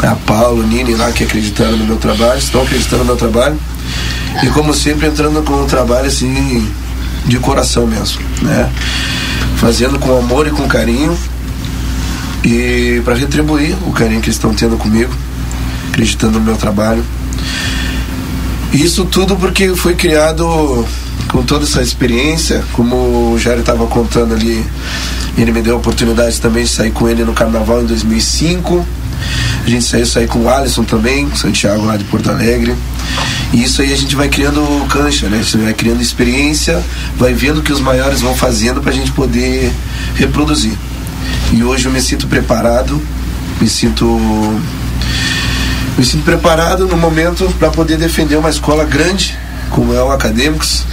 a Paulo, Nini lá que acreditaram no meu trabalho, estão acreditando no meu trabalho. E como sempre entrando com um trabalho assim de coração mesmo, né? Fazendo com amor e com carinho e para retribuir o carinho que eles estão tendo comigo, acreditando no meu trabalho. Isso tudo porque foi criado com toda essa experiência, como o Jair estava contando ali, ele me deu a oportunidade também de sair com ele no carnaval em 2005. A gente saiu sair com o Alisson também, Santiago lá de Porto Alegre. E isso aí a gente vai criando cancha, né? Gente vai criando experiência, vai vendo o que os maiores vão fazendo para a gente poder reproduzir. E hoje eu me sinto preparado, me sinto me sinto preparado no momento para poder defender uma escola grande, como é o Acadêmicos,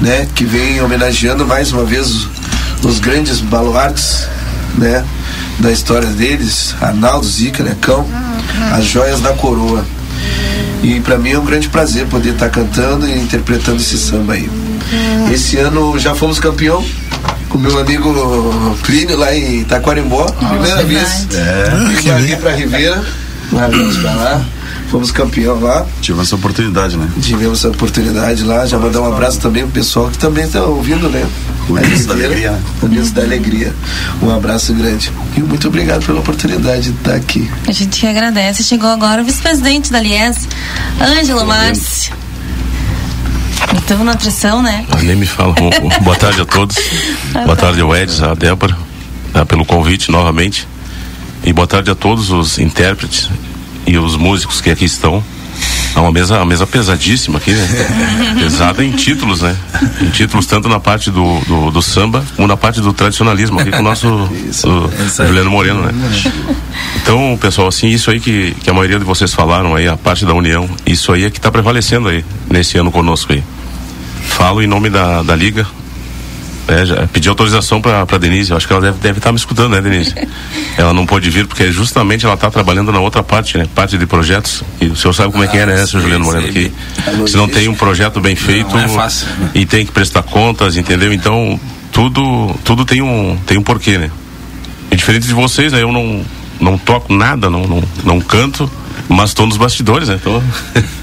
né, que vem homenageando mais uma vez os, os grandes baluartes, né, da história deles, Arnaldo, Zica, Necão, as joias da coroa. E para mim é um grande prazer poder estar cantando e interpretando esse samba aí. Esse ano já fomos campeão com meu amigo Plínio lá em Taquarimbó, primeira vez. É. Vim aqui para Ribeira largamos pra lá, fomos campeão lá. Tivemos essa oportunidade, né? Tivemos essa oportunidade lá, já mandar um abraço também pro pessoal que também tá ouvindo, né? O Ulisses da Alegria, né? Ulisses da Alegria. Um abraço grande. E muito obrigado pela oportunidade de estar aqui. A gente que agradece. Chegou agora o vice-presidente da Lies, Ângelo Márcio. Então, nutrição, né? Ah, Nem me fala. Bom, Boa tarde a todos. Boa tarde ao Edson, a Débora, né, pelo convite novamente. E boa tarde a todos os intérpretes e os músicos que aqui estão. É uma mesa, uma mesa pesadíssima aqui, né? Pesada em títulos, né? Em títulos tanto na parte do, do, do samba como na parte do tradicionalismo aqui com o nosso o Juliano Moreno, né? Então, pessoal, assim, isso aí que, que a maioria de vocês falaram aí, a parte da união, isso aí é que está prevalecendo aí, nesse ano conosco aí. Falo em nome da, da Liga. É, já pedi autorização para pra Denise, eu acho que ela deve estar deve tá me escutando, né, Denise? ela não pôde vir porque justamente ela está trabalhando na outra parte, né? Parte de projetos. E o senhor sabe como é que é, né, seu Juliano Moreno? Que se não tem um projeto bem feito Não é fácil. e tem que prestar contas, entendeu? Então, tudo, tudo tem um, tem um porquê, né? E diferente de vocês, né? Eu não, não toco nada, não, não, não canto, mas estou nos bastidores, né? Tô,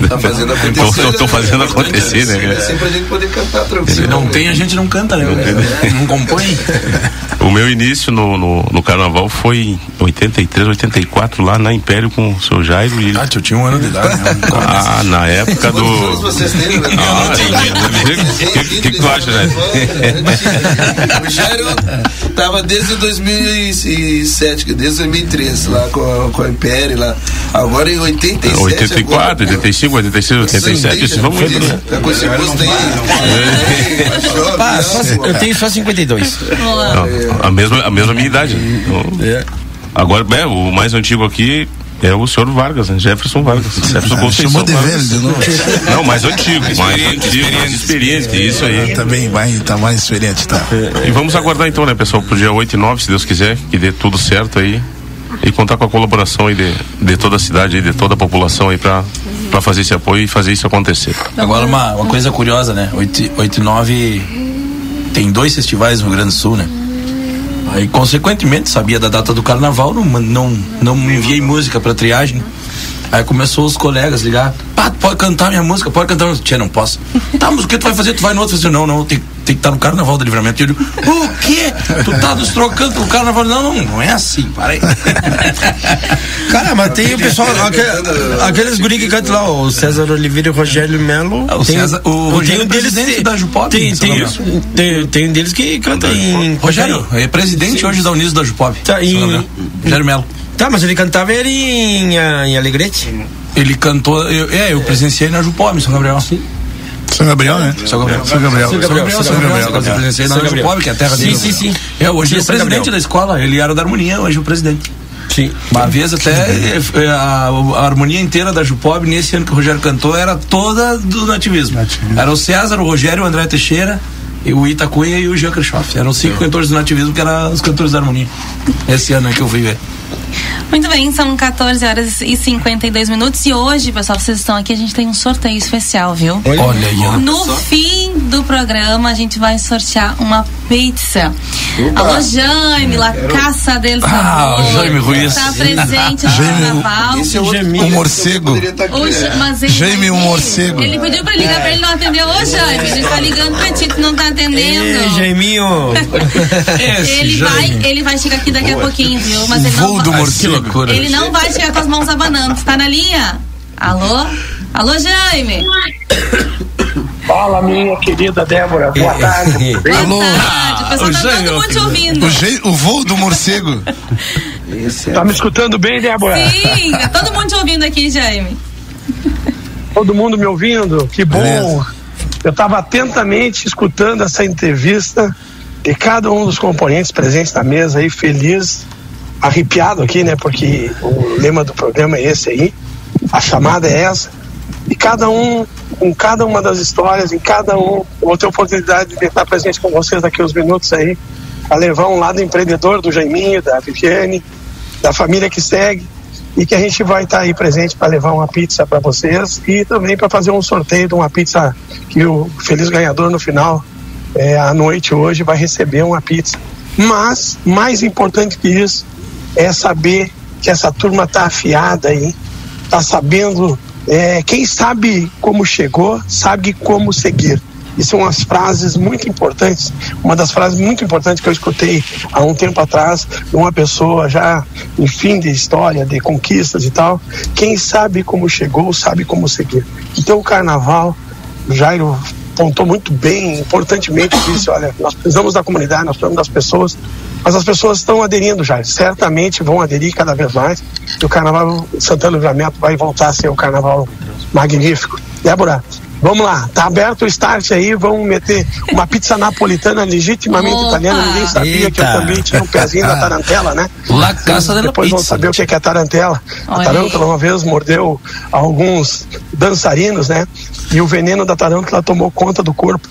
Tá fazendo acontecer. tô, tô, tô fazendo né? acontecer, né? É sempre a gente poder cantar tranquilo. Se não tem, a gente não canta, né? Não compõe. O meu início no, no, no carnaval foi em 83, 84, lá na Império com o seu Jairo e. Ah, eu tinha um ano de idade, né? Ah, na época do. Quantos vocês têm, né? Ah, O que, tu acha, né? O Jairo tava desde 2007, que desde 2013, lá com a, com a Império lá. Agora em 87. 84, 85, 86, 87, isso vamos indo, né? Tá com esse gosto aí. Ah, eu tenho só 52. Não, a mesma, a mesma minha idade. Então, Agora, é, o mais antigo aqui é o senhor Vargas, né? Jefferson Vargas. Jefferson Conceição Chamou de Vargas. velho de novo. Não, mais antigo, mais antigo, mais experiente, isso aí. Também vai, tá mais experiente, tá? E vamos aguardar então, né, pessoal, pro dia 8 e 9, se Deus quiser, que dê tudo certo aí. E contar com a colaboração aí de, de toda a cidade, aí, de toda a população aí pra, pra fazer esse apoio e fazer isso acontecer. Agora uma, uma coisa curiosa, né? 8, 8 e 9 tem dois festivais no Rio Grande do Sul, né? Aí, consequentemente, sabia da data do carnaval, não, não, não enviei música pra triagem. Aí começou os colegas ligar, pá, pode cantar minha música, pode cantar. Tia, não posso. Tá, mas o que tu vai fazer? Tu vai no outro? Eu não, não, tem, tem que estar no carnaval do livramento. E eu digo, o quê? Tu tá nos trocando pelo carnaval? Não, não, não é assim, para aí. Cara, mas tem o pessoal, aque- aqueles guri que cantam lá, o César Oliveira e o Rogério Melo. Ah, o tem, César- o tem Rogério um é deles presidente que- da Jupop, Tem, tem, tem, tem um deles que canta em. Rogério, é presidente hoje da Unidos da Jupop. Tá, em-. Rogério Melo. Tá, mas ele cantava ele em, em Alegrete. Ele cantou, eu, é, eu presenciei na Jupop, em São Gabriel. São Gabriel, né? São Gabriel. São Gabriel. São Gabriel, São Gabriel. São Gabriel. Jupop, que é a terra Sim, dele. sim, sim. É, hoje Sim, ele é o presidente da escola, ele era da harmonia, hoje é o presidente. Sim. Uma vez até a, a harmonia inteira da Jupob, nesse ano que o Rogério cantou, era toda do nativismo. Era o César, o Rogério, o André Teixeira, o Ita Cunha e o Jean Kirchhoff. Eram cinco cantores do nativismo que eram os cantores da harmonia. Esse ano aí que eu fui ver. Muito bem, são 14 horas e 52 minutos. E hoje, pessoal, vocês estão aqui, a gente tem um sorteio especial, viu? Olha aí, ó. No fim do programa, a gente vai sortear uma pizza. Alô, Jaime, La Caça del Ah, o Jaime Ruiz. Está presente no carnaval. Esse é outro Um morcego. Ja- mas ele, Jaime, um morcego. Ele pediu pra ligar pra ele não atendeu. Ô, Jaime, ele tá ligando pra ti, tu não tá Ei, atendendo. Jaiminho. Esse Ele Jaime. vai, ele vai chegar aqui daqui a pouquinho, viu? Mas ele Voo não do vai. Morcego. loucura. Ele não vai chegar com as mãos abanando. Tu tá na linha? Alô? Alô, Jaime? Fala, minha querida Débora. Boa tarde. Boa Alô? tarde. O pessoal o tá Jaime, todo mundo te ouvindo. O, je- o voo do morcego. Esse é Tá me escutando bem, Débora? Sim, tá todo mundo te ouvindo aqui, Jaime. Todo mundo me ouvindo? Que bom. Beleza. Eu estava atentamente escutando essa entrevista de cada um dos componentes presentes na mesa aí, feliz, arrepiado aqui, né? Porque o lema do programa é esse aí, a chamada é essa. E cada um, com cada uma das histórias, em cada um, eu vou ter a oportunidade de estar presente com vocês daqui uns minutos aí, a levar um lado empreendedor do Jaiminho, da Viviane, da família que segue e que a gente vai estar aí presente para levar uma pizza para vocês e também para fazer um sorteio de uma pizza que o feliz ganhador no final é, à noite hoje vai receber uma pizza. Mas mais importante que isso é saber que essa turma tá afiada aí, tá sabendo. é, quem sabe como chegou, sabe como seguir. E são as frases muito importantes. Uma das frases muito importantes que eu escutei há um tempo atrás de uma pessoa já em fim de história, de conquistas e tal. Quem sabe como chegou, sabe como seguir. Então o carnaval, o Jairo pontou muito bem, importantemente disse, olha, nós precisamos da comunidade, nós precisamos das pessoas, mas as pessoas estão aderindo já, certamente vão aderir cada vez mais, e o Carnaval Santana do Livramento vai voltar a ser um carnaval magnífico. Débora, vamos lá, tá aberto o start aí, vamos meter uma pizza napolitana legitimamente Opa! italiana, ninguém sabia que eu Eita. também tinha um pezinho da tarantela, né? La Casa Depois vão Pizza. saber o que é que é a tarantela. A Olha tarântula uma vez mordeu alguns dançarinos, né? E o veneno da tarântula tomou conta do corpo.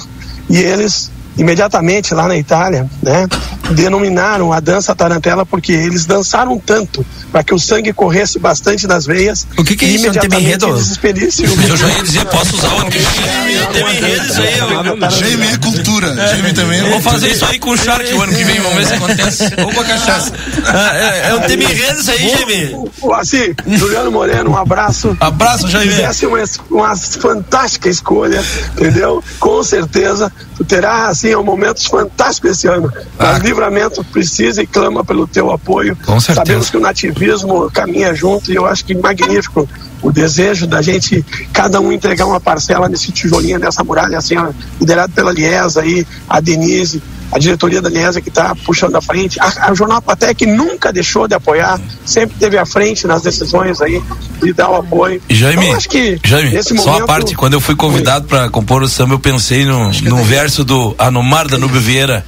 E eles, imediatamente lá na Itália, né? Denominaram a dança tarantela porque eles dançaram tanto para que o sangue corresse bastante nas veias. O que que é isso? É um tema imediatamente enredo? eles expelissem o Eu já ia dizer, posso usar o ano que vem. Tem enredo isso aí, ó. Jamie é cultura. Jamie também é Vou fazer isso aí com o Shark o ano que vem, vamos ver se acontece. Ou com a cachaça. Ah, é, é um tema enredo isso aí, Jamie. O- Assim, Juliano Moreno, um abraço. Abraço, Jaime. Fizesse uma, uma fantástica escolha, entendeu? Com certeza, tu terá, assim, um momentos fantásticos esse ano. Ah. Livramento precisa e clama pelo teu apoio. Com certeza. Sabemos que o nativismo caminha junto e eu acho que magnífico o desejo da gente, cada um entregar uma parcela nesse tijolinho, nessa muralha, assim, ó, liderado pela Liesa aí, a Denise, a diretoria da Liesa que está puxando à frente, a, a Jornal Patec nunca deixou de apoiar, sempre teve à frente nas decisões aí de dar o apoio. Jaime, Então, acho que Jaime, nesse só momento, a parte, quando eu fui convidado para compor o samba, eu pensei no, no verso do Anomar da Nubio Vieira,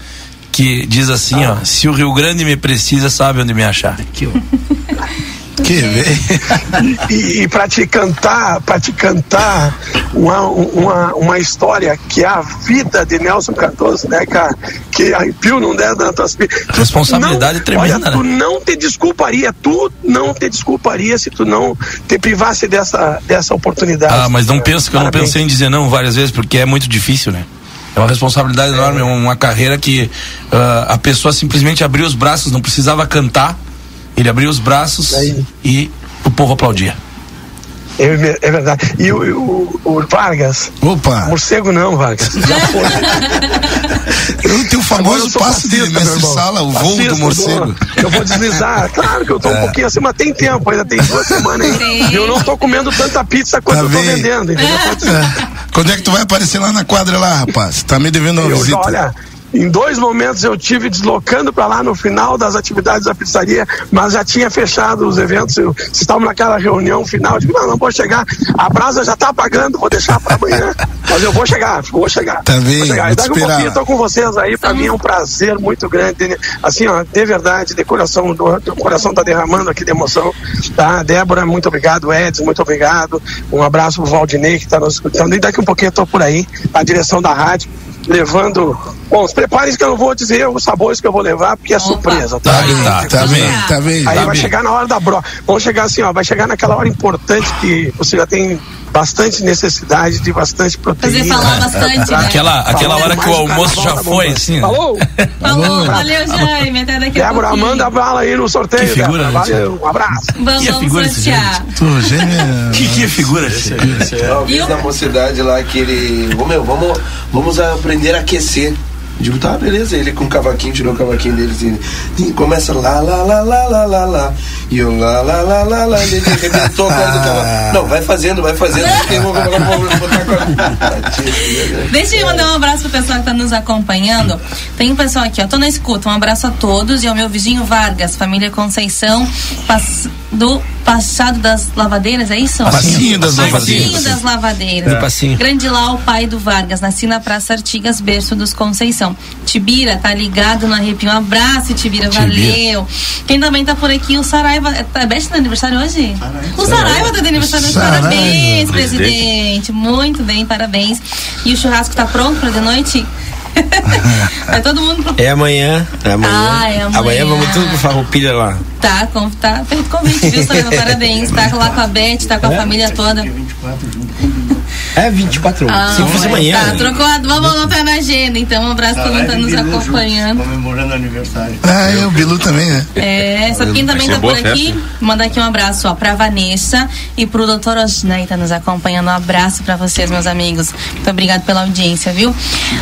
que diz assim, ó, se o Rio Grande me precisa, sabe onde me achar. Aqui, ó. Que velho. e, e para te cantar, para te cantar uma, uma, uma história que é a vida de Nelson Cardoso, né, cara? Que arrepio não der das tuas Tu Responsabilidade não- tremenda, olha, Tu né? não te desculparia, tu não te desculparia se tu não te privasse dessa, dessa oportunidade. Ah, mas não penso que eu não pensei em dizer não várias vezes, porque é muito difícil, né? É uma responsabilidade enorme, é uma carreira que ah, a pessoa simplesmente abriu os braços, não precisava cantar, ele abriu os braços Aí. e o povo aplaudia. É, é verdade. E o, o, o Vargas? Opa, Morcego não, Vargas. Já foi. eu tenho o famoso eu sou passe de fascista, meu mestre irmão. sala, o voo Fascista, do morcego. Eu vou deslizar. Claro que eu tô um pouquinho assim, mas tem tempo, ainda tem duas semanas aí. E eu não tô comendo tanta pizza quanto Tá eu tô bem. vendendo, entendeu? É. Quando é que tu vai aparecer lá na quadra lá, rapaz? Tá me devendo uma Eu, visita. olha, em dois momentos eu tive deslocando para lá no final das atividades da pizzaria, mas já tinha fechado os eventos. Eu, vocês estavam naquela reunião final, eu digo, não, não vou chegar. A brasa já tá apagando, vou deixar para amanhã. mas eu vou chegar, vou chegar. Tá bem, vou chegar. vou E te daqui um pouquinho eu tô com vocês aí, para mim é um prazer muito grande. Assim, ó, de verdade, de coração, do, do coração tá derramando aqui de emoção. Tá? Débora, muito obrigado. Edson, muito obrigado. Um abraço pro Valdinei que está nos escutando. E daqui um pouquinho eu tô por aí, a direção da rádio levando. Bom, se preparem que eu não vou dizer os sabores que eu vou levar, porque é Opa. surpresa, Tá, tá? tá, Tá bem, tá bem. Aí tá vai bem. chegar na hora da bro. Vamos chegar assim, ó, vai chegar naquela hora importante que você já tem bastante necessidade de bastante proteína. Fazer falar bastante, né? Aquela, aquela Falou hora que o almoço já foi, assim. né? Falou? Falou, valeu, Jaime. Até daqui a Débora, pouquinho. manda bala aí no sorteio. Que figura, Débora. né, Valeu, um abraço. Vamos, Que vamos figura esse sortear. Tu. Que, que figura esse? Uma vez E o- na mocidade lá que ele. Ô meu, vamos, vamos aprender a aquecer. Digo, tá, beleza. Ele com o cavaquinho, tirou o cavaquinho dele assim. E começa lá, lá, lá, lá, lá, lá, lá. E eu lá, lá, lá, lá, lá. Ele arrebentou a corda do cavaco. Não, vai fazendo, vai fazendo. Eu vou. Deixa eu mandar um abraço pro pessoal que tá nos acompanhando. Tem um pessoal aqui, ó. Tô na escuta. Um abraço a todos. E ao meu vizinho Vargas, família Conceição, do Passado das Lavadeiras, é isso? Passinho das Passinho Lavadeiras. das Lavadeiras. É. Passinho. Grande lá o pai do Vargas, nasci na Praça Artigas, berço dos Conceição. Tibira, tá ligado no arrepio. Um abraço, Tibira, valeu. Quem também tá por aqui, o Saraiva. É Beth tá de aniversário hoje? O Saraiva tá de aniversário hoje. Saraiva. Parabéns, presidente. Muito bem, parabéns. E o churrasco tá pronto pra de noite? Vai todo mundo pro. É amanhã. É amanhã. Ah, é amanhã. vamos tudo pro Farroupilha lá. Tá, com, tá feito convite, viu, Saraiva? Parabéns. Tá lá com a Beth, tá com a família toda. É 24 horas. Ah, Se fosse amanhã. Tá, trocou. a- Vamos anotar na agenda, então. Um abraço pra quem tá nos acompanhando. Comemorando aniversário. Ah, é, o Bilu também, né? É, sabe quem também tá por aqui? festa. Mandar aqui um abraço, ó, pra Vanessa e pro doutor Osnei, tá nos acompanhando. Um abraço pra vocês, meus amigos. Muito obrigado pela audiência, viu?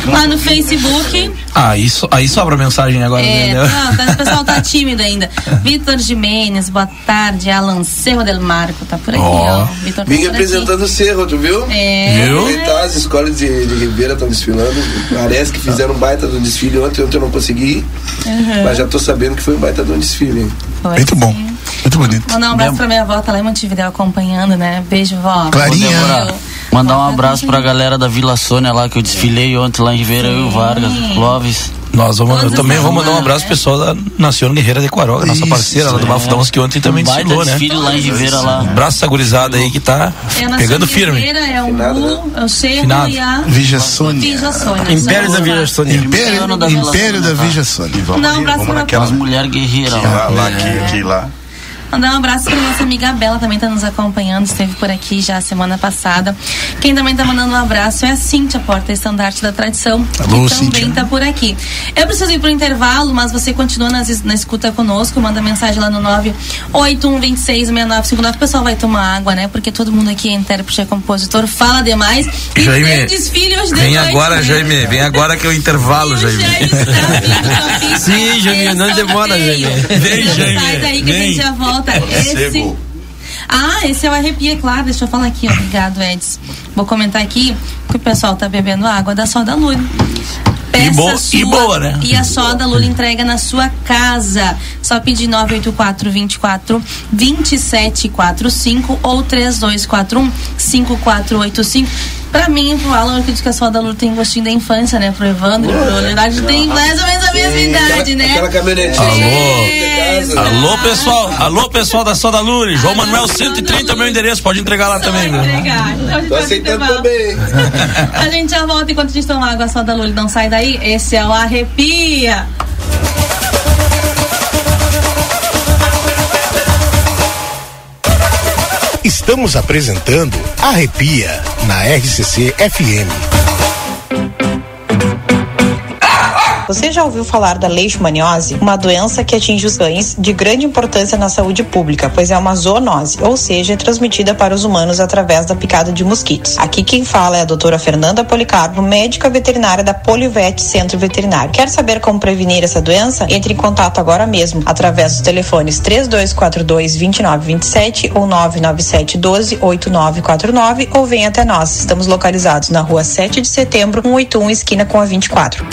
Lá no Facebook, Ah, isso, aí sobra mensagem agora, é, né? não, tá- o pessoal tá tímido ainda. Vitor Jimenez, boa tarde. Alan Cerro del Marco, tá por aqui, ó. Vitor tá aqui. representando o Cerro, tu viu? É. Viu? Aproveitar, as escolas de, de Ribeira estão desfilando. Parece que fizeram um baita do desfile ontem, ontem eu não consegui. ir, Uhum. Mas já tô sabendo que foi um baita do desfile. hein? Foi. Muito bom. Muito bonito. Mandar um abraço pra minha avó, tá lá em Montevideo acompanhando, né? Beijo, vó. Débora, Mandar um abraço pra galera da Vila Sônia lá que eu desfilei ontem lá em Ribeira, eu e o Vargas, Clóvis. Nós vamos, eu também vou mandar um abraço pro pessoal da Naciona Guerreira de Quaroga, nossa parceira lá do Bafudãos, que ontem também Um desfilou, né? desfile lá em Ribeira, lá. Um abraço essa gurizada aí que tá É pegando firme. Guerreira, É o é o Cerro Finado. e a Vija Sônia. Império da Vija lá. Sônia. Império, da Império? Vija Sônia. Dá um abraço pra As mulheres guerreiras Lá, lá, É. aqui, aqui, lá. Mandar um abraço pra nossa amiga Bela, também tá nos acompanhando, esteve por aqui já semana passada. Quem também tá mandando um abraço é a Cíntia, porta estandarte da tradição, Alô, que também Cíntia. tá por aqui. Eu preciso ir pro intervalo, mas você continua nas- na escuta conosco, manda mensagem lá no 981266959. O pessoal vai tomar água, né? Porque todo mundo aqui é intérprete, é compositor, fala demais. E Jaime, tem desfile hoje Vem noite, agora, né? Jaime, vem agora que é o intervalo, Jaime. Sim, Jaime, não demora, Jaime. Vem, Sai Jaime. daí que a gente já volta. Esse... Cego. Ah, esse é o arrepia, claro. Deixa eu falar aqui, ó. Obrigado, Edson. Vou comentar aqui que o pessoal tá bebendo água da Soda Lula. E Peça boa- sua- e boa, né? E a Soda Lula entrega na sua casa. Só pedir 984 24 2745 ou 3241 5485. Pra mim, pro Alan, eu acredito que a Soda Lula tem gostinho da infância, né? Pro Evandro, pro Leonardo, tem mais ou menos a mesma idade, né? Aquela caminhonetinha. Alô, alô pessoal, alô pessoal da Soda Lure, João Manuel 130 é meu endereço, pode entregar lá também, viu? Entregar. Então a gente Tô aceitando também. A gente já volta enquanto a gente toma água só da Lully. Não sai daí. Esse é o Arrepia. Estamos apresentando Arrepia na RCC FM. Você já ouviu falar da leishmaniose? Uma doença que atinge os cães de grande importância na saúde pública, pois é uma zoonose, ou seja, é transmitida para os humanos através da picada de mosquitos. Aqui quem fala é a doutora Fernanda Policarpo, médica veterinária da Polivet Centro Veterinário. Quer saber como prevenir essa doença? Entre em contato agora mesmo, através dos telefones 3242 2927 ou 997 12 8949 ou venha até nós. Estamos localizados na rua 7 de setembro, 181, esquina com a 24.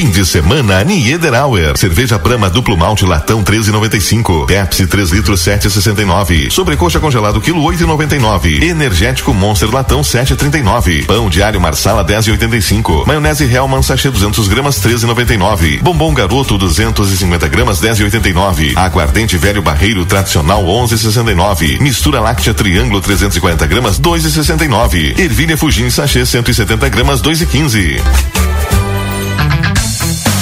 Fim de semana Niederauer. Cerveja Brahma duplo malte latão 13,95. Pepsi 3 litros 7,69. Sobrecoxa congelado quilo 8,99. Energético Monster latão 7,39. Pão diário Marsala 10,85. Maionese Hellman sachê 200 gramas 13,99. Bombom Garoto 250 gramas 10,89. Aguardente Velho Barreiro tradicional 11,69. Mistura láctea Triângulo 340 gramas 2,69. Ervilha Fugim sachê 170 gramas 2,15.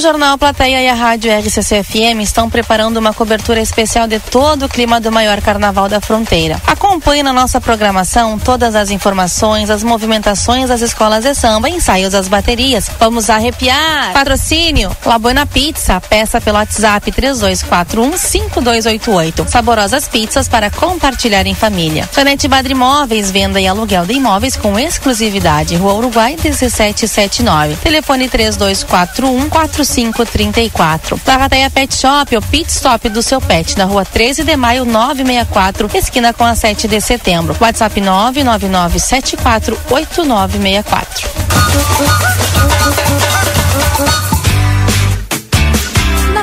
O Jornal Plateia e a Rádio RCC-FM estão preparando uma cobertura especial de todo o clima do maior carnaval da fronteira. Acompanhe na nossa programação todas as informações, as movimentações das escolas de samba, ensaios das baterias. Vamos arrepiar! Patrocínio La Buena Pizza, peça pelo WhatsApp 3241 5288. Saborosas pizzas para compartilhar em família. Janete Badri Imóveis, venda e aluguel de imóveis com exclusividade. Rua Uruguai 1779. Telefone 3241 4534. Larrateia Pet Shop, o pit stop do seu pet, na rua 13 de maio 964, esquina com a 7 de setembro. WhatsApp 999748964.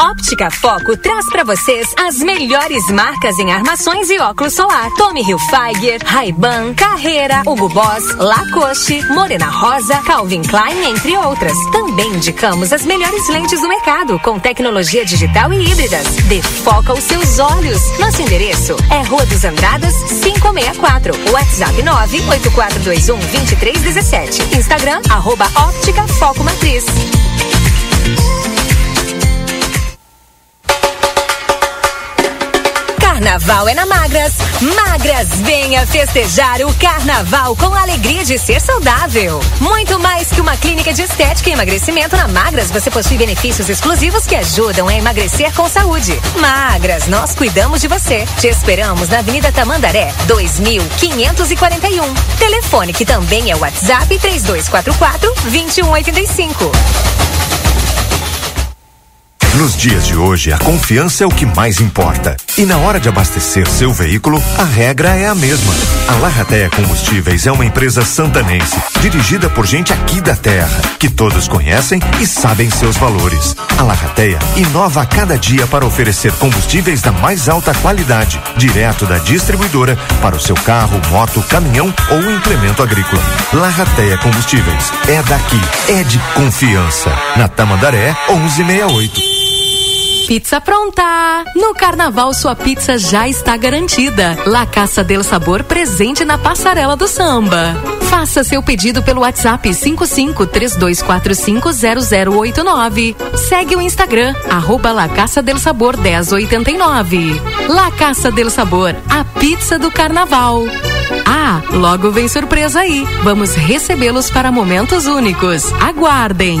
Óptica Foco traz para vocês as melhores marcas em armações e óculos solar. Tommy Hilfiger, Ray-Ban, Carreira, Hugo Boss, Lacoste, Morena Rosa, Calvin Klein, entre outras. Também indicamos as melhores lentes do mercado, com tecnologia digital e híbridas. Dê foco aos seus olhos. Nosso endereço é Rua dos Andradas, 564. WhatsApp 98421 2317. Instagram, arroba Óptica Foco Matriz. Carnaval é na Magras. Magras, venha festejar o carnaval com a alegria de ser saudável. Muito mais que uma clínica de estética e emagrecimento na Magras, você possui benefícios exclusivos que ajudam a emagrecer com saúde. Magras, nós cuidamos de você. Te esperamos na Avenida Tamandaré, 2541. Telefone que também é WhatsApp 3244 2185. Nos dias de hoje, a confiança é o que mais importa. E na hora de abastecer seu veículo, a regra é a mesma. A Larrateia Combustíveis é uma empresa santanense, dirigida por gente aqui da terra, que todos conhecem e sabem seus valores. A Larrateia inova a cada dia para oferecer combustíveis da mais alta qualidade, direto da distribuidora para o seu carro, moto, caminhão ou implemento agrícola. Larrateia Combustíveis é daqui, é de confiança. Na Tamandaré 1168. Pizza pronta! No carnaval, sua pizza já está garantida. La Caça del Sabor presente na passarela do samba. Faça seu pedido pelo WhatsApp 55 32450089. Segue o Instagram, arroba La Caça del Sabor 1089. La Caça del Sabor, a pizza do carnaval. Ah, logo vem surpresa aí. Vamos recebê-los para momentos únicos. Aguardem!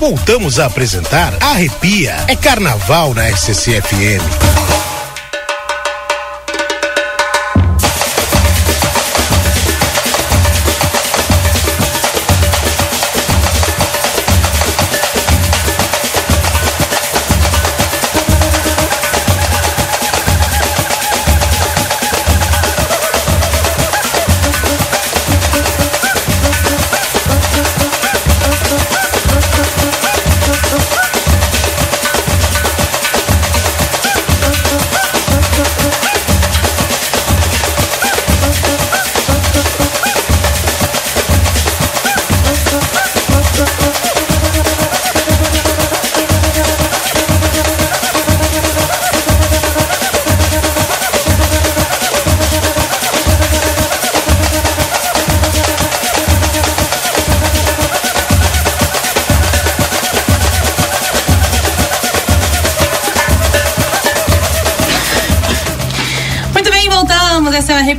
Voltamos a apresentar Arrepia. É carnaval na RCC FM.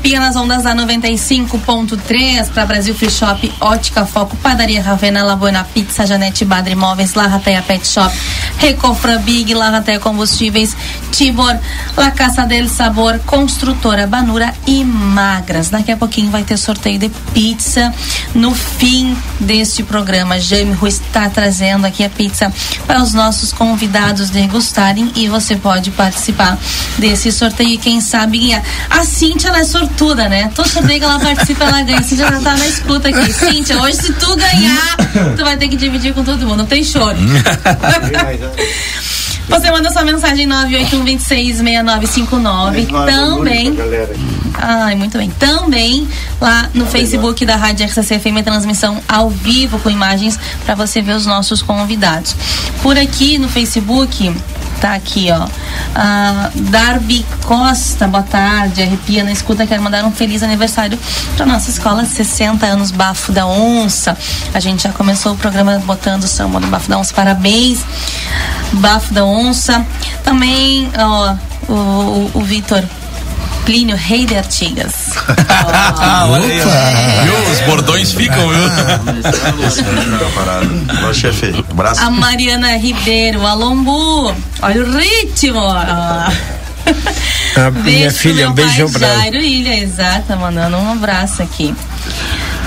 Arrepia nas ondas da 95.3 para Brasil Free Shop, Ótica Foco, Padaria Ravena, La Buena Pizza, Janete Badre Imóveis, La Rateia Pet Shop, Recofra Big, La Rateia Combustíveis, Tibor, La Caça del Sabor, Construtora Banura e Magras. Daqui a pouquinho vai ter sorteio de pizza no fim deste programa. Jaime Rui está trazendo aqui a pizza para os nossos convidados degustarem e você pode participar desse sorteio e quem sabe ganhar. A Cíntia, ela é sortuda, né? Todo sorteio que ela participa, ela ganha. A Cíntia já tá na escuta aqui. Cíntia, hoje se tu ganhar, tu vai ter que dividir com todo mundo. Não tem choro. Você manda sua mensagem 981266959. Também. Ai, muito bem. Também lá no Facebook da Rádio RCC FM transmissão ao vivo com imagens para você ver os nossos convidados. Por aqui no Facebook tá aqui, ó. Ah, Darby Costa, boa tarde. Arrepia na escuta. Quero mandar um feliz aniversário para nossa escola, 60 anos Bafo da Onça. A gente já começou o programa botando o samba do Bafo da Onça. Parabéns, Bafo da Onça. Também, ó, o, o, o Vitor Plínio, rei de Artigas. Ah, olha aí. Viu? Os bordões ficam, viu? Chefe, abraço. A Mariana Ribeiro, a Lombu. Olha o ritmo. ó. A minha filha, um beijão pai pra ela. Jairo Ilha, exata, mandando um abraço aqui.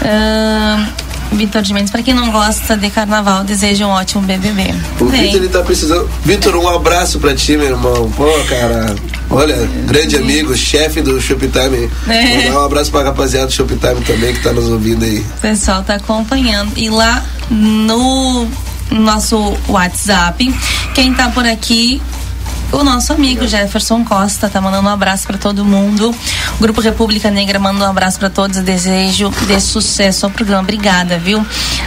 Ahn, Vitor de Mendes, pra quem não gosta de carnaval, deseja um ótimo BBB. O Vitor ele tá precisando. Vitor, um abraço pra ti, meu irmão. Pô, cara. Olha, grande amigo, chefe do Shoptime. É. Mandar um abraço pra rapaziada do Shoptime também que tá nos ouvindo aí. o pessoal tá acompanhando. E lá no nosso WhatsApp, quem tá por aqui o nosso amigo Jefferson Costa tá mandando um abraço para todo mundo. O Grupo República Negra manda um abraço para todos. Desejo de sucesso ao programa. Obrigada, viu?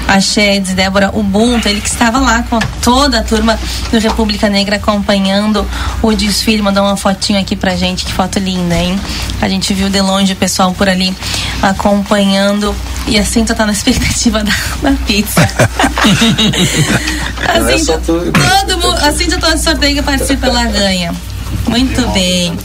A Sheds, Débora Ubuntu, ele que estava lá com toda a turma do República Negra acompanhando o desfile. Mandou uma fotinho aqui pra gente. Que foto linda, hein? A gente viu de longe o pessoal por ali acompanhando. E assim tu tá na expectativa da, da pizza. É assim, só tu. Todo mundo, assim de todo sorteio que participa, ela ganha. Muito bem.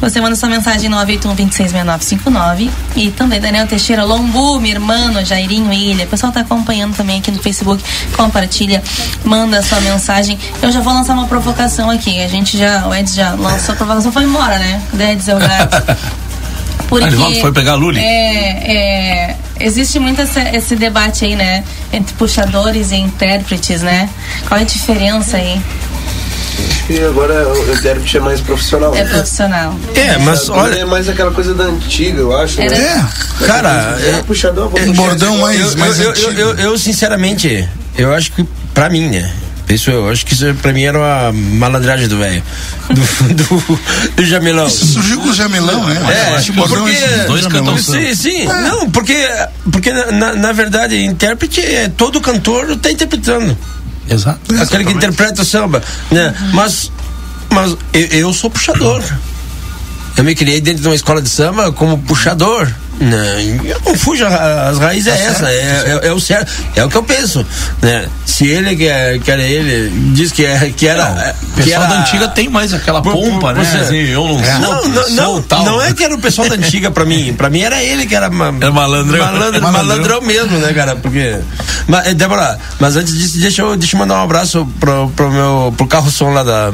Você manda sua mensagem 981-266959 e também Daniel Teixeira Lombu, minha irmã, Jairinho Ilha. O pessoal tá acompanhando também aqui no Facebook. Compartilha, manda sua mensagem. Eu já vou lançar uma provocação aqui. A gente já, o Ed já lançou a provocação, foi embora, né? O Ed é o gato. Porque, Ah, ele foi pegar a Luli? É, é, existe muito essa- esse debate aí, né? Entre puxadores e intérpretes, né? Qual é a diferença aí? Acho que agora o intérprete é mais profissional. É profissional. É, mas Puxador olha- É mais aquela coisa da antiga, eu acho. Era- né? Cara, é, puxador, vou é, bordão mais- eu, mais eu, antigo. eu, eu, eu, sinceramente, eu acho que pra mim, né? Isso eu acho que isso pra mim era uma malandragem do velho. Do, do, do Jamilão. Isso surgiu com o Jamelão, né? É, Acho que o bordão porque, é esse, dois Jamelão. cantam Sim, sim. Não, porque, porque na, na verdade, intérprete é todo cantor tá interpretando. Exato. Aquele que interpreta o samba. Né? Mas, mas eu, eu sou puxador. Eu me criei dentro de uma escola de samba como puxador. Né? Eu não fujo, as raízes é essa, é, é, é o certo, é o que eu penso. Né? Se ele que, é, que era ele, diz que, é, que era. Não, o que pessoal era, da antiga tem mais aquela Por- pompa, por né? Assim, eu não sou, não, não, sou não, não é que era o pessoal da antiga pra mim. Pra mim era ele que era, ma, Era malandrão. malandro, Malandrão. malandrão mesmo, né, cara? Porque. Mas, eh, Débora, mas antes disso, deixa eu, deixa eu mandar um abraço pro, pro meu pro carro som lá da.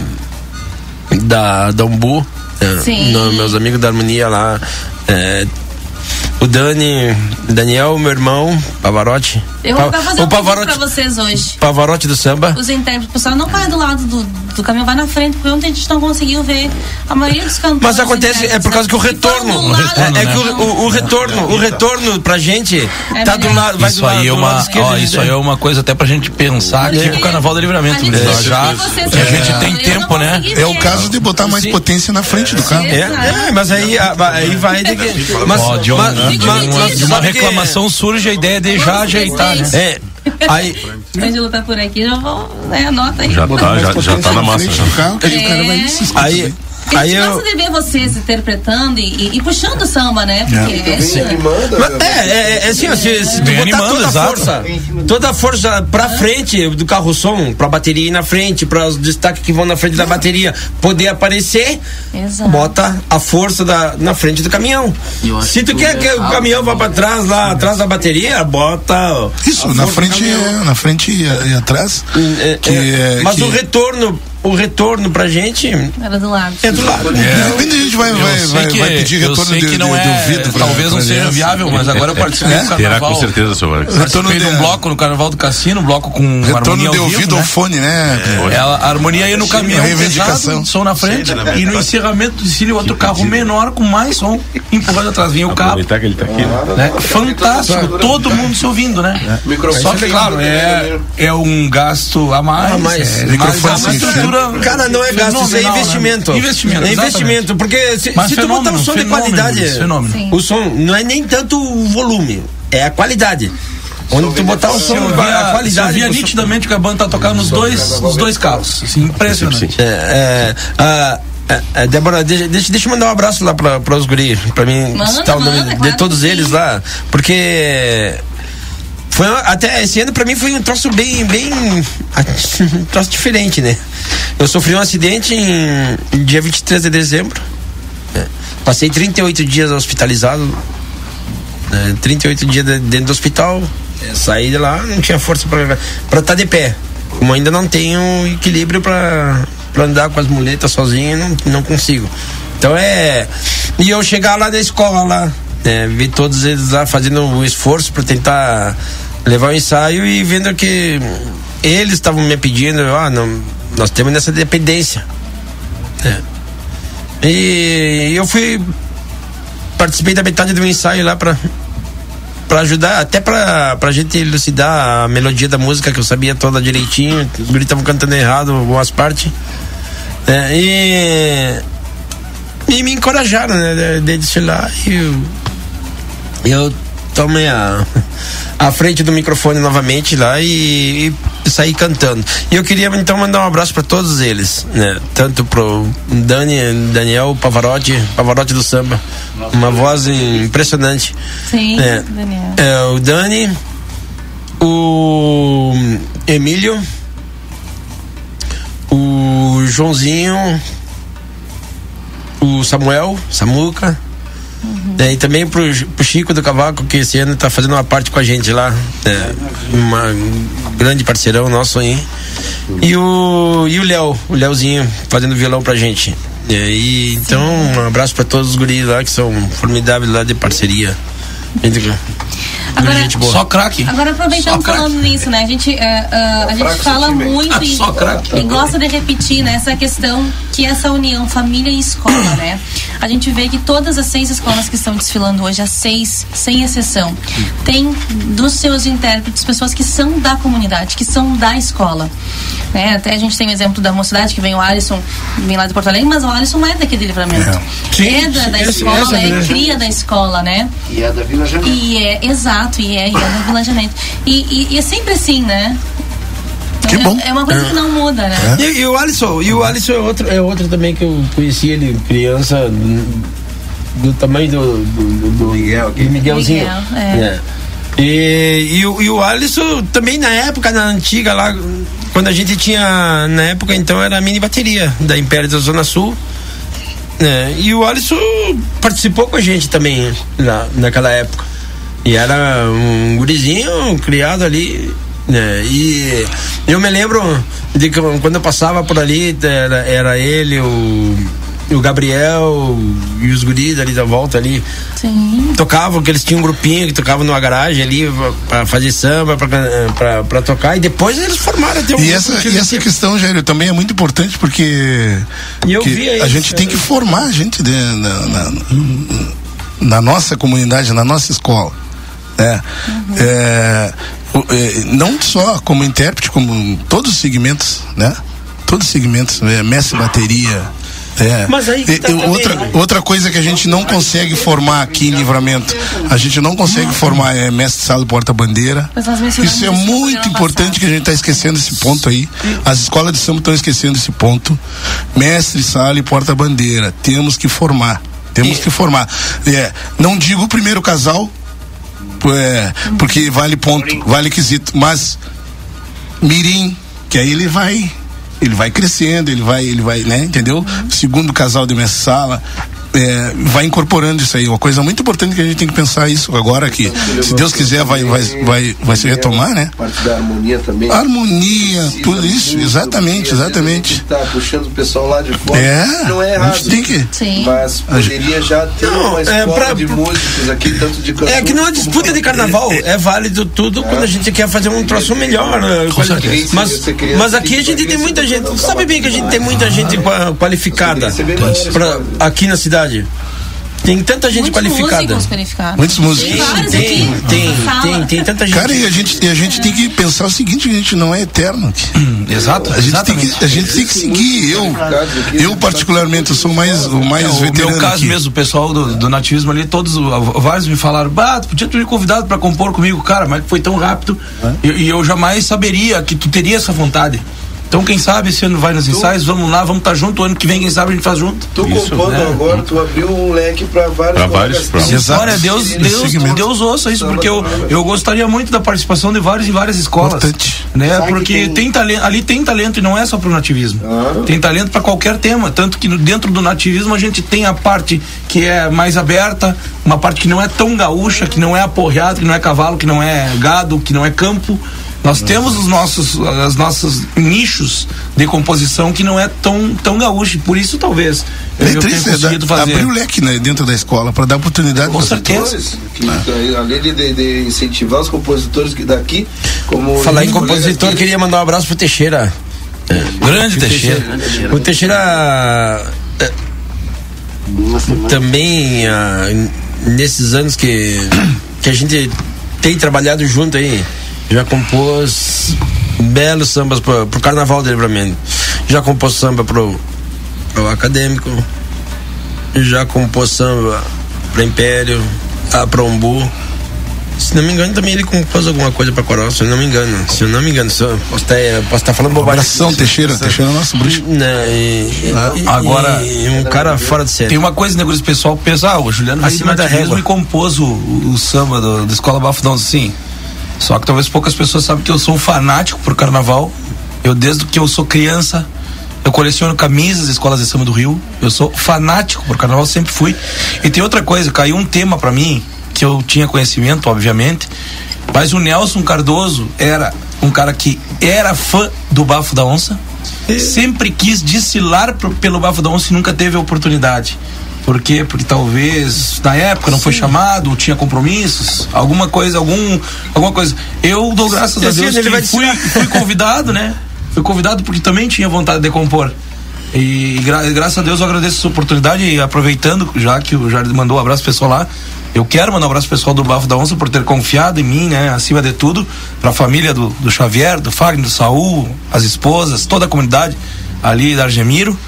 Da, da Umbu. eh, Sim. no- meus amigos da harmonia lá. eh, o Dani, Daniel, meu irmão, Pavarotti. Eu vou fazer o um pedido pra Pavarotti, vocês hoje. Pavarotti do samba. Os intérpretes, o pessoal não vai do lado do, do caminhão, vai na frente, porque ontem a gente não conseguiu ver a maioria dos cantores. Mas acontece, é por causa que o retorno. É, é que o, o- o retorno, o retorno pra gente É tá do lado, vai Isso do lado, aí é uma, ó, né? isso aí é uma coisa até pra gente pensar Porque no Carnaval do Livramento. a né? já, que que a gente tem tempo, né? É o caso de botar mais Sim. potência na frente do carro. É, é, mas aí, a- aí vai de que. Mas, Um- mas- mas- uma, que- reclamação surge a ideia de já ajeitar, né? É. Aí, Ângelo tá por aqui, já vou, né, anota aí. Já tá, já, já tá na massa. já. que aí É. aí, A gente eu- gosta de ver vocês interpretando e, e- e puxando o samba, né? Porque é, isso, né? Mas, é, é, é assim, ó, se, se tu botar animando, toda a exato. força, toda a força pra frente do carro som, pra bateria ir na frente, para os destaques que vão na frente da bateria poder aparecer, Exato. bota a força da, na frente do caminhão. Se tu quer que o caminhão vá pra trás, lá atrás da bateria, bota. Isso, na frente, na frente e, e atrás. É, que é, é- mas que- o retorno, o retorno pra gente Era do lado. é do lado. De repente a gente vai, vai, sei vai, que- vai pedir eu retorno sei de, que não de- é- do vidro. pra- talvez não seja viável, mas agora eu participei É? do Terá carnaval. com certeza, seu Vargas. Retorno Participei de um de- bloco no Carnaval do Cassino, um bloco com Retorno harmonia de vivo, ouvido ao né? fone, né? Ela, a harmonia ia no caminhão reivindicação. pesado, som na frente Sim, né? e no encerramento desfile outro carro menor com mais som empurrando atrás vinha o carro que ele tá aqui. né? né? fantástico todo mundo se ouvindo né Microfone só que claro é, é um gasto a mais, A mais. é, Microfone estrutura Cara, não é gasto, isso é fenomenal, né? investimento. investimento É exatamente. investimento, porque se, Mas se tu botar um fenômeno, som de fenômeno, qualidade, Luiz, fenômeno. Sim. o som não é nem tanto o volume, é a qualidade. Onde tu botar o som, a via, eu qualidade. via do som- nitidamente que a banda tá tocando nos dois, nos dois carros. Assim, impressionante. É, é, ah, é, é, Débora, deixa, deixa, deixa eu mandar um abraço lá pra os guri, pra mim Manda, citar o nome manda, de claro todos que sim. eles lá, porque foi até esse ano pra mim foi um troço bem, bem, um troço diferente, né? Eu sofri um acidente em, dia 23 de dezembro, né? passei 38 dias hospitalizado, né? 38 dias de- dentro do hospital, é, saí de lá, não tinha força pra pra estar de pé. Como ainda não tenho equilíbrio pra pra andar com as muletas sozinho, não, não consigo. Então é. E eu chegar lá na escola né, ver todos eles lá fazendo o esforço pra tentar levar o ensaio e vendo que eles estavam me pedindo, ah, não, nós temos nessa dependência. né. E eu fui participei da metade do ensaio lá pra para ajudar, até pra, pra gente elucidar a melodia da música que eu sabia toda direitinho. Os guris estavam cantando errado algumas partes. né, e, e me encorajaram, né? De desfilar e eu, eu tomei a, a frente do microfone novamente lá e, e saí cantando. E eu queria então mandar um abraço para todos eles, né? Tanto pro Dani, Daniel Pavarotti, Pavarotti do samba, uma voz impressionante. Sim, É. Daniel. É, o Dani, o Emílio, o Joãozinho, o Samuel, Samuca. É, e também pro, pro Chico do Cavaco, que esse ano tá fazendo uma parte com a gente lá. É, uma, um grande parceirão nosso aí. E o, e o Léo, o Léozinho, fazendo violão pra gente. É, e, então, um abraço pra todos os guris lá que são formidáveis lá de parceria. Gente, Agora- gente boa. Só craque. Agora aproveitando falando nisso, né? A gente, é, é, a gente fala muito e, Só craque. e gosta de repetir né, essa questão que é essa união família e escola, né? A gente vê que todas as seis escolas que estão desfilando hoje, as seis, sem exceção, tem dos seus intérpretes pessoas que são da comunidade, que são da escola. Né? Até a gente tem o exemplo da mocidade, que vem o Alisson, vem lá de Porto Alegre, mas o Alisson não é daqui de livramento. Sim, é da, da esse- escola, essa é cria da escola, né? E é da Vila Janete. E é, exato, e é, e é Vila Janete. E, e- e é sempre assim, né? Que é, bom. É uma coisa que não muda, né? E, e o Alisson, e o Alisson é outro, é outro também que eu conheci ele criança do, do tamanho do, do, do, Miguel, do Miguelzinho. Miguel, é. E, e, o- e o Alisson também na época, na antiga lá, quando a gente tinha, na época então era a mini bateria da Império da Zona Sul. né? E o Alisson participou com a gente também lá, naquela época. E era um gurizinho criado ali. Né? E eu me lembro de que quando eu passava por ali, era, era ele, o, o Gabriel e os guris ali da volta ali. Sim. Tocavam, que eles tinham um grupinho que tocava numa garagem ali pra- pra fazer samba, pra, pra, pra tocar. E depois eles formaram até um E grupo essa, e essa questão, Jair, também é muito importante porque E eu que via a isso, gente tem é. que formar a gente de- na, na- na nossa comunidade, na nossa escola. Né? O- é, não só como intérprete, como todos os segmentos, né? Todos os segmentos, é, mestre bateria, É. Mas aí tá e também, outra, né? outra coisa que a gente não consegue formar aqui em livramento, a gente não consegue formar é, mestre sala e porta-bandeira. Isso é muito importante que a gente está esquecendo esse ponto aí. As escolas de samba estão esquecendo esse ponto. Mestre sala e porta-bandeira. Temos que formar. Temos que formar. É, não digo o primeiro casal, é, porque vale ponto, vale quesito, mas mirim, que aí ele vai ele vai crescendo, ele vai, ele vai, né, entendeu? Segundo casal de mestre sala, é, vai incorporando isso aí. Uma coisa muito importante que a gente tem que pensar isso agora que, se Deus quiser, vai, vai, vai, vai se retomar, né? Parte da harmonia também. Harmonia, tudo isso, exatamente, exatamente. Tá puxando o pessoal lá de fora. É, não é a errado. gente tem que- Sim. Mas poderia já ter uma é escola pra- de músicos aqui, tanto de cantor É que numa como disputa de carnaval é válido tudo quando a gente quer fazer um troço melhor. né? Com certeza. Mas, mas aqui a gente tem muita gente. Sabe bem que a gente tem muita gente qua- qualificada aqui na cidade. Tem tanta gente Muitos qualificada. músicos qualificados. Muitos músicos. Tem, vários tem, aqui. tem, tem, tem tanta gente. Cara, e a gente, a gente tem que pensar o seguinte, a gente não é eterno. aqui. Exato, A gente, tem que, a gente tem que seguir. Eu, eu particularmente, eu sou mais, o mais É, o veterano meu caso aqui. mesmo, o pessoal do, do nativismo ali, todos, vários me falaram, bah, tu podia ter me convidado pra compor comigo, cara, mas foi tão rápido e, e eu jamais saberia que tu teria essa vontade. Então, quem sabe esse ano vai nos ensaios, vamos lá, vamos estar junto. O ano que vem, quem sabe a gente faz junto. Tu compondo né? agora, tu abriu um leque para vários colegas vários, teus. Glória a Deus, Deus, Deus ouça isso, porque eu, eu gostaria muito da participação de vários e várias escolas. Né? Sabe que Porque tem... talento, ali tem talento e não é só pro nativismo. Tem talento para qualquer tema. Tanto que no- dentro do nativismo a gente tem a parte que é mais aberta, uma parte que não é tão gaúcha, que não é aporreado, que não é cavalo, que não é gado, que não é campo. Nós temos os nossos, as nossos nichos de composição que não é tão, tão gaúcho. Por isso, talvez, eu, eu tenha Letrista, é conseguido fazer. abrir o leque né, dentro da escola para dar oportunidade Com pras certeza. Que, além de, de- de incentivar os compositores que daqui, como Falar em os compositor, aqui, queria mandar um abraço pro Teixeira. Grande Teixeira. O Teixeira é, também ah, nesses anos que, que a gente tem trabalhado junto aí, já compôs belos sambas pro, pro Carnaval de Livramento. Já compôs samba pro, pro Acadêmico, já compôs samba pro Império, a pro Umbu. Se não me engano, também ele compôs alguma coisa pra Coral, se eu não me engano. Se eu não me engano, se eu posso estar, posso estar falando bobagem. Abração, Teixeira. Teixeira é nosso bruxo. Não, e, e- Agora- e um cara fora de série. Tem uma coisa, né, Guris, pessoal pensa, ah, o Juliano Acima da régua. e compôs o, o, o samba do, da Escola Bafudão, sim. Só que talvez poucas pessoas sabem que eu sou um fanático por carnaval. Eu, desde que eu sou criança, eu coleciono camisas escolas de samba do Rio. Eu sou fanático por carnaval, sempre fui. E tem outra coisa, caiu um tema pra mim, que eu tinha conhecimento, obviamente. Mas o Nelson Cardoso era um cara que era fã do Bafo da Onça. Sempre quis desfilar pro- pelo Bafo da Onça e nunca teve a oportunidade. Por quê? Porque talvez na época não foi chamado, tinha compromissos, alguma coisa, algum, alguma coisa. Eu dou graças a Esse Deus ele que vai fui, fui convidado, né? Fui convidado porque também tinha vontade de compor. E gra- graças a Deus eu agradeço essa oportunidade e aproveitando, já que o Jardim mandou um abraço pessoal lá, eu quero mandar um abraço pessoal do Bafo da Onça por ter confiado em mim, né? Acima de tudo, pra família do, do Xavier, do Fagner, do Saul, as esposas, toda a comunidade ali da Argemiro.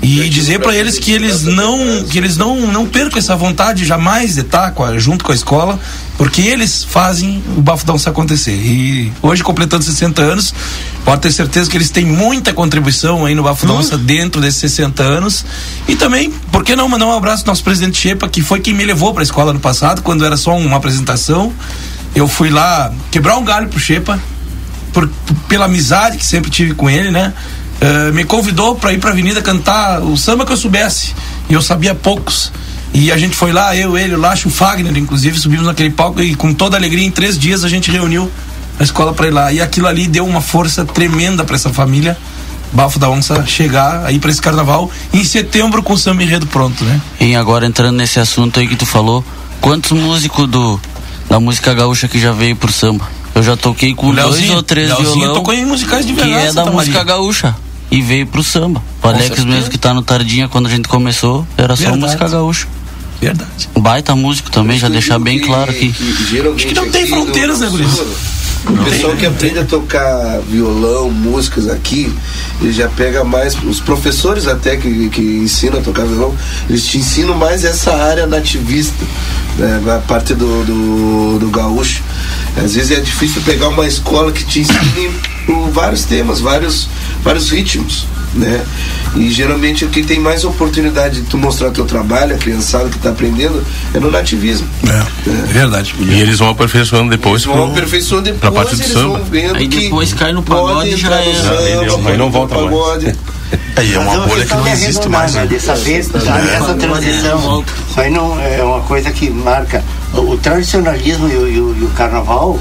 E dizer para eles que eles não que eles não não percam essa vontade jamais de estar com a- junto com a escola, porque eles fazem o Onça acontecer. E hoje completando 60 anos, pode ter certeza que eles têm muita contribuição aí no Bafo da Onça dentro desses 60 anos. E também, por que não mandar um abraço ao nosso presidente Chepa, que foi quem me levou para a escola no passado, quando era só uma apresentação. Eu fui lá quebrar um galho pro Chepa, por, pela amizade que sempre tive com ele, né? Eh, me convidou para ir para a Avenida cantar o samba que eu soubesse. E eu sabia poucos. E a gente foi lá, eu, ele, o Lacho, o Fagner, inclusive, subimos naquele palco e com toda alegria, em três dias, a gente reuniu a escola para ir lá. E aquilo ali deu uma força tremenda para essa família. Bafo da Onça chegar aí para esse carnaval em setembro com o samba enredo pronto, né? E agora entrando nesse assunto aí que tu falou, quantos músicos do da música gaúcha que já veio pro samba? Eu já toquei com dois ou três Leozinho violão tocou em musicais de que é da música gaúcha e veio pro samba. O Alex certeza. mesmo que tá no Tardinha quando a gente começou, era só Verdade. música gaúcha. Verdade. Baita músico também, já deixar bem claro aqui. Acho que não tem fronteiras, né, Guris? O pessoal que aprende a tocar violão, músicas aqui, ele já pega mais. Os professores até que, que ensinam a tocar violão, eles te ensinam mais essa área nativista, né, a parte do, do, do gaúcho. Às vezes é difícil pegar uma escola que te ensine por vários temas, vários, vários ritmos. Né? E geralmente o que tem mais oportunidade de tu mostrar teu trabalho, a criançada que está aprendendo, é no nativismo. É, é verdade. E eles vão aperfeiçoando depois Eles vão aperfeiçoando depois, pra parte do eles samba. vão vendo Aí depois cai no pagode e já era. samba, Aí não- volta mais. pagode. Aí é uma Mas bolha que não existe mais. né? Dessa vez, É. essa transição, isso aí não é uma coisa que marca o, o tradicionalismo e o, e o- e o carnaval.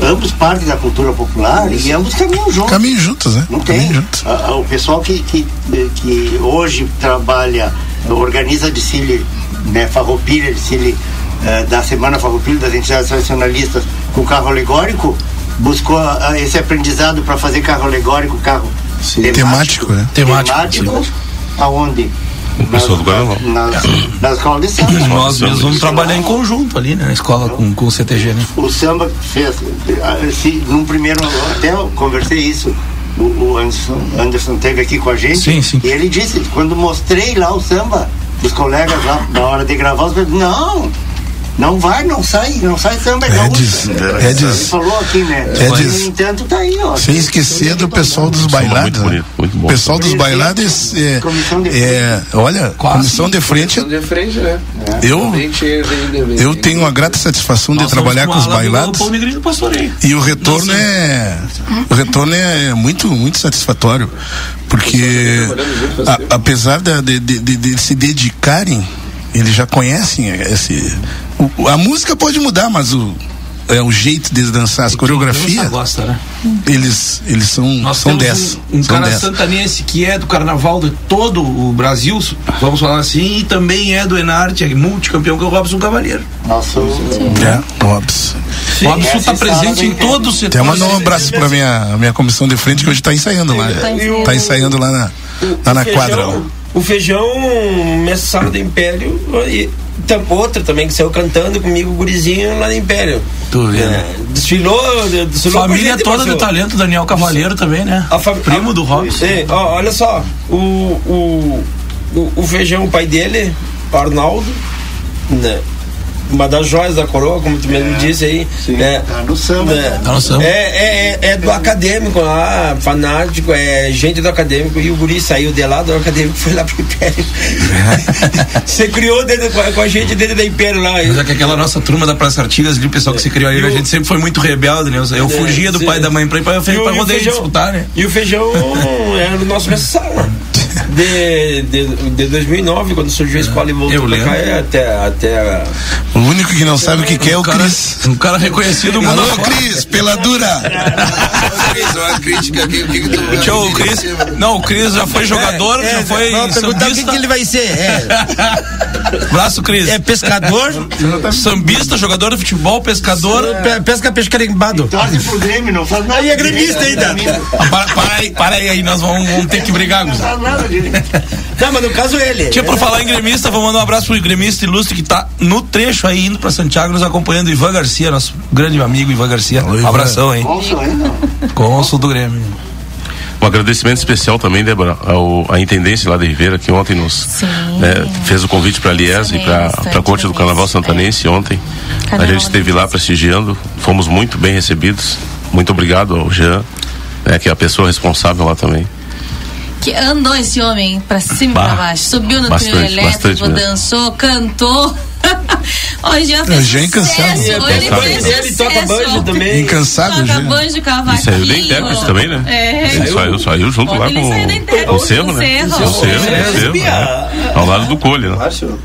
Ambos partem da cultura popular e ambos caminham juntos. Caminham juntos, né? Não tem. Ah, ah, O pessoal que, que, que hoje trabalha, organiza de Cile, né, farroupilha de Cile, eh, da Semana Farroupilha das entidades tradicionalistas com carro alegórico, buscou ah, esse aprendizado para fazer carro alegórico, carro Temático, né? temático, aonde? O pessoal do Carnaval. Nas, nas escolas de samba. Nós mesmos vamos trabalhar em conjunto ali, né? Na escola com, com o CTG, né? O samba fez, se, num primeiro, até eu conversei isso, o, o Anderson, Anderson teve aqui com a gente, Sim, sim. e ele disse, quando mostrei lá o samba, os colegas lá, na hora de gravar, os não, não vai, não sai, não sai samba, é Edis, gaúcho. Edis. Falou aqui, né? Edis. No entanto, tá aí, ó. Sem esquecer do pessoal dos bailados. né? O pessoal dos bailados é, é, olha, comissão de frente. Comissão de frente, né? Eu, Realmente, realmente. eu tenho a grata satisfação de trabalhar com os bailados e o retorno é o retorno é muito muito satisfatório porque a- apesar de, de- de- de se dedicarem eles já conhecem esse o- a música pode mudar mas o é o jeito de dançar as coreografias gosta, né? eles eles são Nós são temos 10 um, um são cara 10. santanense que é do carnaval de todo o Brasil, vamos falar assim, e também é do Enarte, é multicampeão, que é o Robson Cavaleiro. Nossa, É, Robson. o Robson está presente em todos os setores. Até mandar um abraço pra minha, minha comissão de frente que hoje tá ensaiando lá. E o- Tá ensaiando lá na, lá na quadra. lá. O feijão, mestre do Império, e tam- outra também que saiu cantando comigo, o gurizinho lá no Império. Tu vê, né? Desfilou, de- desfilou Família toda do talento, Daniel Cavaleiro também, né? A fam- Primo a- do Robson. É, ó, olha só, o, o, o, o feijão, o pai dele, Arnaldo, né? Uma das joias da coroa, como tu mesmo disse aí. É, Tá no samba. É, Tá no samba. é, é, é do acadêmico lá, fanático, é gente do acadêmico, e o guri saiu de lá do acadêmico foi lá pro Império. Você criou dentro, com, a, com a gente dentro da Império lá. Mas é que aquela nossa turma da Praça Artigas ali, o pessoal que se criou aí, a gente sempre foi muito rebelde, né? Eu É, fugia do sim. pai e da mãe pra ir pra, o- pra o poder feijão- disputar, né? E o feijão era o nosso mestre sala. De, de, de 2009, quando surgiu a escola e voltou Eu pra cá, lembro. é até, até a- O único que não sabe o que, que é é o Cris. Um cara reconhecido mundo Alô. Cris, peladura! uma crítica aqui, o que, que tu o Cris. Não, o Cris já foi jogador, já foi. Perguntar o que, sambista. que ele vai ser. É, Braço, Cris. é pescador, Sambista, jogador de futebol, pescador. pe- pesca peixe carimbado. Torce pro Grêmio, não faz nada. Aí é gremista ainda. Ah, para, para aí, para aí, aí, nós vamos, vamos ter que brigar, faz nada. Não, mas no caso ele. Tinha por falar em gremista, vou mandar um abraço pro gremista ilustre que tá no trecho aí indo pra Santiago nos acompanhando, Ivan Garcia, nosso grande amigo Ivan Garcia. Abração, hein? Não. Cônsul do Grêmio. Um agradecimento especial também, Débora, ao, à Intendência lá de Ribeira, que ontem nos né, fez o convite para a Liesa e para a Corte do Carnaval Santanense ontem. A Carnaval gente esteve lá prestigiando, fomos muito bem recebidos. Muito obrigado ao Jean, né, que é a pessoa responsável lá também. Que andou esse homem pra cima e pra baixo. Subiu no bastante, trilho elétrico, dançou, cantou. Hoje É, fez já é incansável. É, Ele toca- fez ele toca banjo também. Incansável Toca banjo, E cavaquinho. saiu da intérprete também, né? É. Ele saiu, saiu junto lá Ele com, saiu o Cerro, né? O Cerro, É, o Cerro? Ao lado do Colho, né? Acho.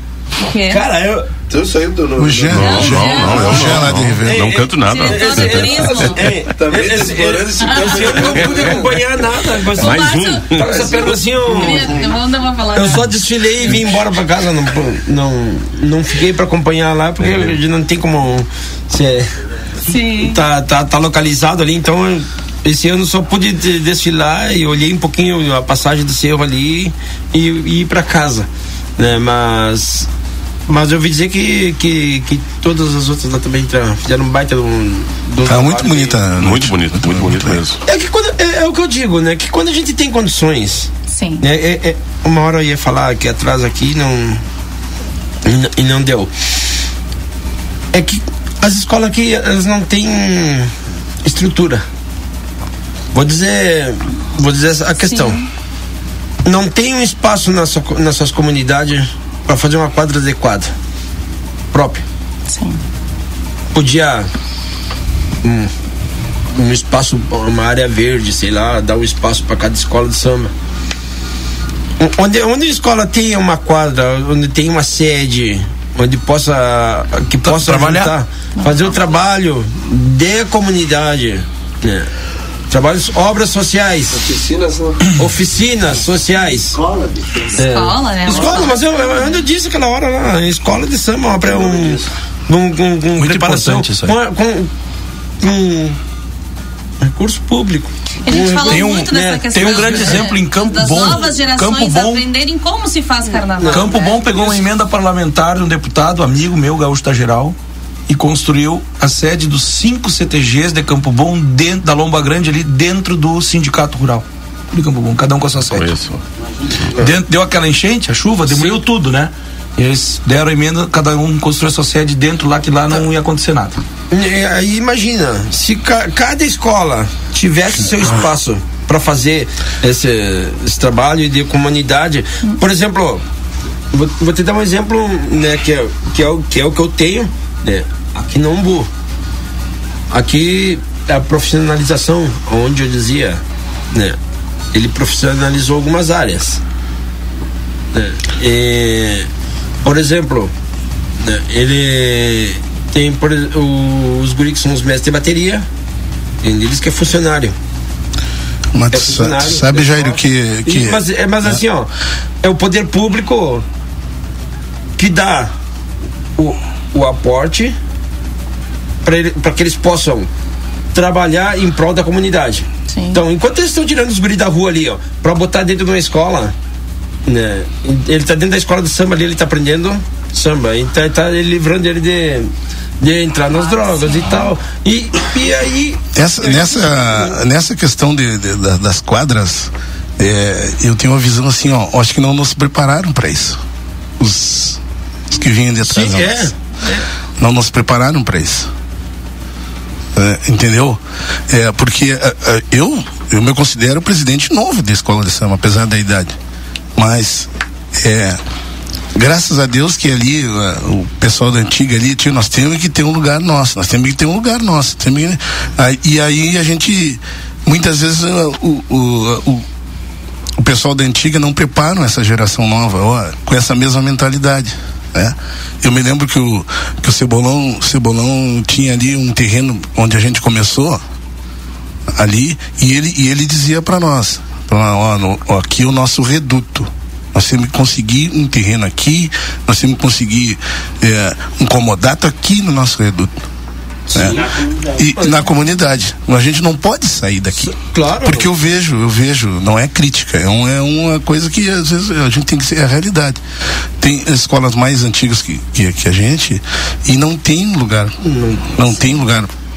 Cara, eu. Tu saiu do. O Jean, Não, não, não, eu o Jean lá de não, Ribeira. não canto nada. É, Também tá esse- explorando esse esse eu não pude acompanhar nada. Mas Mais um. Tava com essa perna assim, eu, não só desfilei e vim embora pra casa. Não, não, não fiquei pra acompanhar lá, porque gente não tem como. Se, Sim. tá, tá, tá localizado ali, então esse ano só pude de- desfilar e olhei um pouquinho a passagem do cerro ali e, e ir pra casa. Né? Mas Mas eu ouvi dizer que, que, que todas as outras lá também fizeram um baita de um Tá muito bonita. a Muito noite. bonito, muito bonito mesmo. É que quando, é, é o que eu digo, né? Que quando a gente tem condições. Sim. né, é- é- uma hora eu ia falar que atrás aqui não. E, não- e não deu. É que as escolas aqui, elas não têm estrutura. Vou dizer. Vou dizer a questão. Não tem um espaço na sua, co- nas suas comunidades para fazer uma quadra adequada. Própria. Sim. Podia. Um, um espaço, uma área verde, sei lá, dar um espaço para cada escola de samba. Onde, onde a escola tem uma quadra, onde tem uma sede, onde possa que possa trabalhar. juntar, fazer o trabalho de comunidade, né? Trabalhos, obras sociais, Oficinas, né? oficinas sociais, Escola de É. Escola, né? Escola, mas eu, eu, eu disse aquela hora lá, escola de samba, para um, um, um, um Muito preparação importante isso aí. com, com, com recurso público. A gente falou Tem um- muito dessa né, questão. tem um grande exemplo em Campo das Bom. novas gerações Campo Bom- aprenderem como se faz carnaval. Campo né? Bom pegou uma emenda parlamentar de um deputado, amigo meu, Gaúcho da Geral, e construiu a sede dos cinco CTGs de Campo Bom dentro da Lomba Grande ali dentro do sindicato rural de Campo Bom, cada um com a sua sede. Conheço. Dentro, deu aquela enchente, a chuva, demoliu tudo, né? E eles deram a emenda, cada um construiu a sua sede dentro lá, que lá não ia acontecer nada. E Aí imagina, se ca- cada escola tivesse seu espaço para fazer esse, esse trabalho de comunidade, por exemplo, vou, vou te dar um exemplo, né, que é, que é, o, que é o que eu tenho, né, aqui no Umbu. Aqui a profissionalização, onde eu dizia, né, ele profissionalizou algumas áreas. né, e, por exemplo, né, ele tem por, o- os guris que são os mestres de bateria, tem deles que é funcionário. Mas É funcionário, sabe, é Jairo, só- que. que E- mas, é, mas assim, ó, é o poder público que dá o, o aporte para que eles possam trabalhar em prol da comunidade. Então, enquanto eles estão tirando os guris da rua ali, ó, para botar dentro de uma escola, né? Ele tá dentro da escola do samba ali, ele tá aprendendo samba, então tá ele livrando ele de, de entrar nas drogas e tal. E, e aí Essa, nessa, nessa questão de, de- da- das quadras, é, eu tenho uma visão assim, ó, acho que não nos prepararam para isso. Os, os que vinham de trás. Sim, não. é. Não nos prepararam para isso. É, entendeu? É, porque é, é, eu, eu me considero presidente novo da escola de samba, apesar da idade. Mas, é, graças a Deus que ali, uh, o pessoal da antiga ali, nós temos que ter um lugar nosso, nós temos que ter um lugar nosso. temos que- aí- e aí a gente, muitas vezes, uh, o, o, o, o pessoal da antiga não preparam essa geração nova ó, com essa mesma mentalidade. Né? Eu me lembro que o, que o Cebolão, Cebolão tinha ali um terreno onde a gente começou, ali, e ele, e ele dizia para nós, pra, ó, no- ó, aqui é o nosso reduto. Nós temos que conseguir um terreno aqui, nós temos que conseguir é, um comodato aqui no nosso reduto. Né? E na comunidade. A gente não pode sair daqui. Claro. Porque eu vejo, eu vejo, não é crítica, é, um- é uma coisa que às vezes a gente tem que ser a realidade. Tem escolas mais antigas que, que, que a gente e não tem lugar. Não, tem lugar. Não tem. Aquilo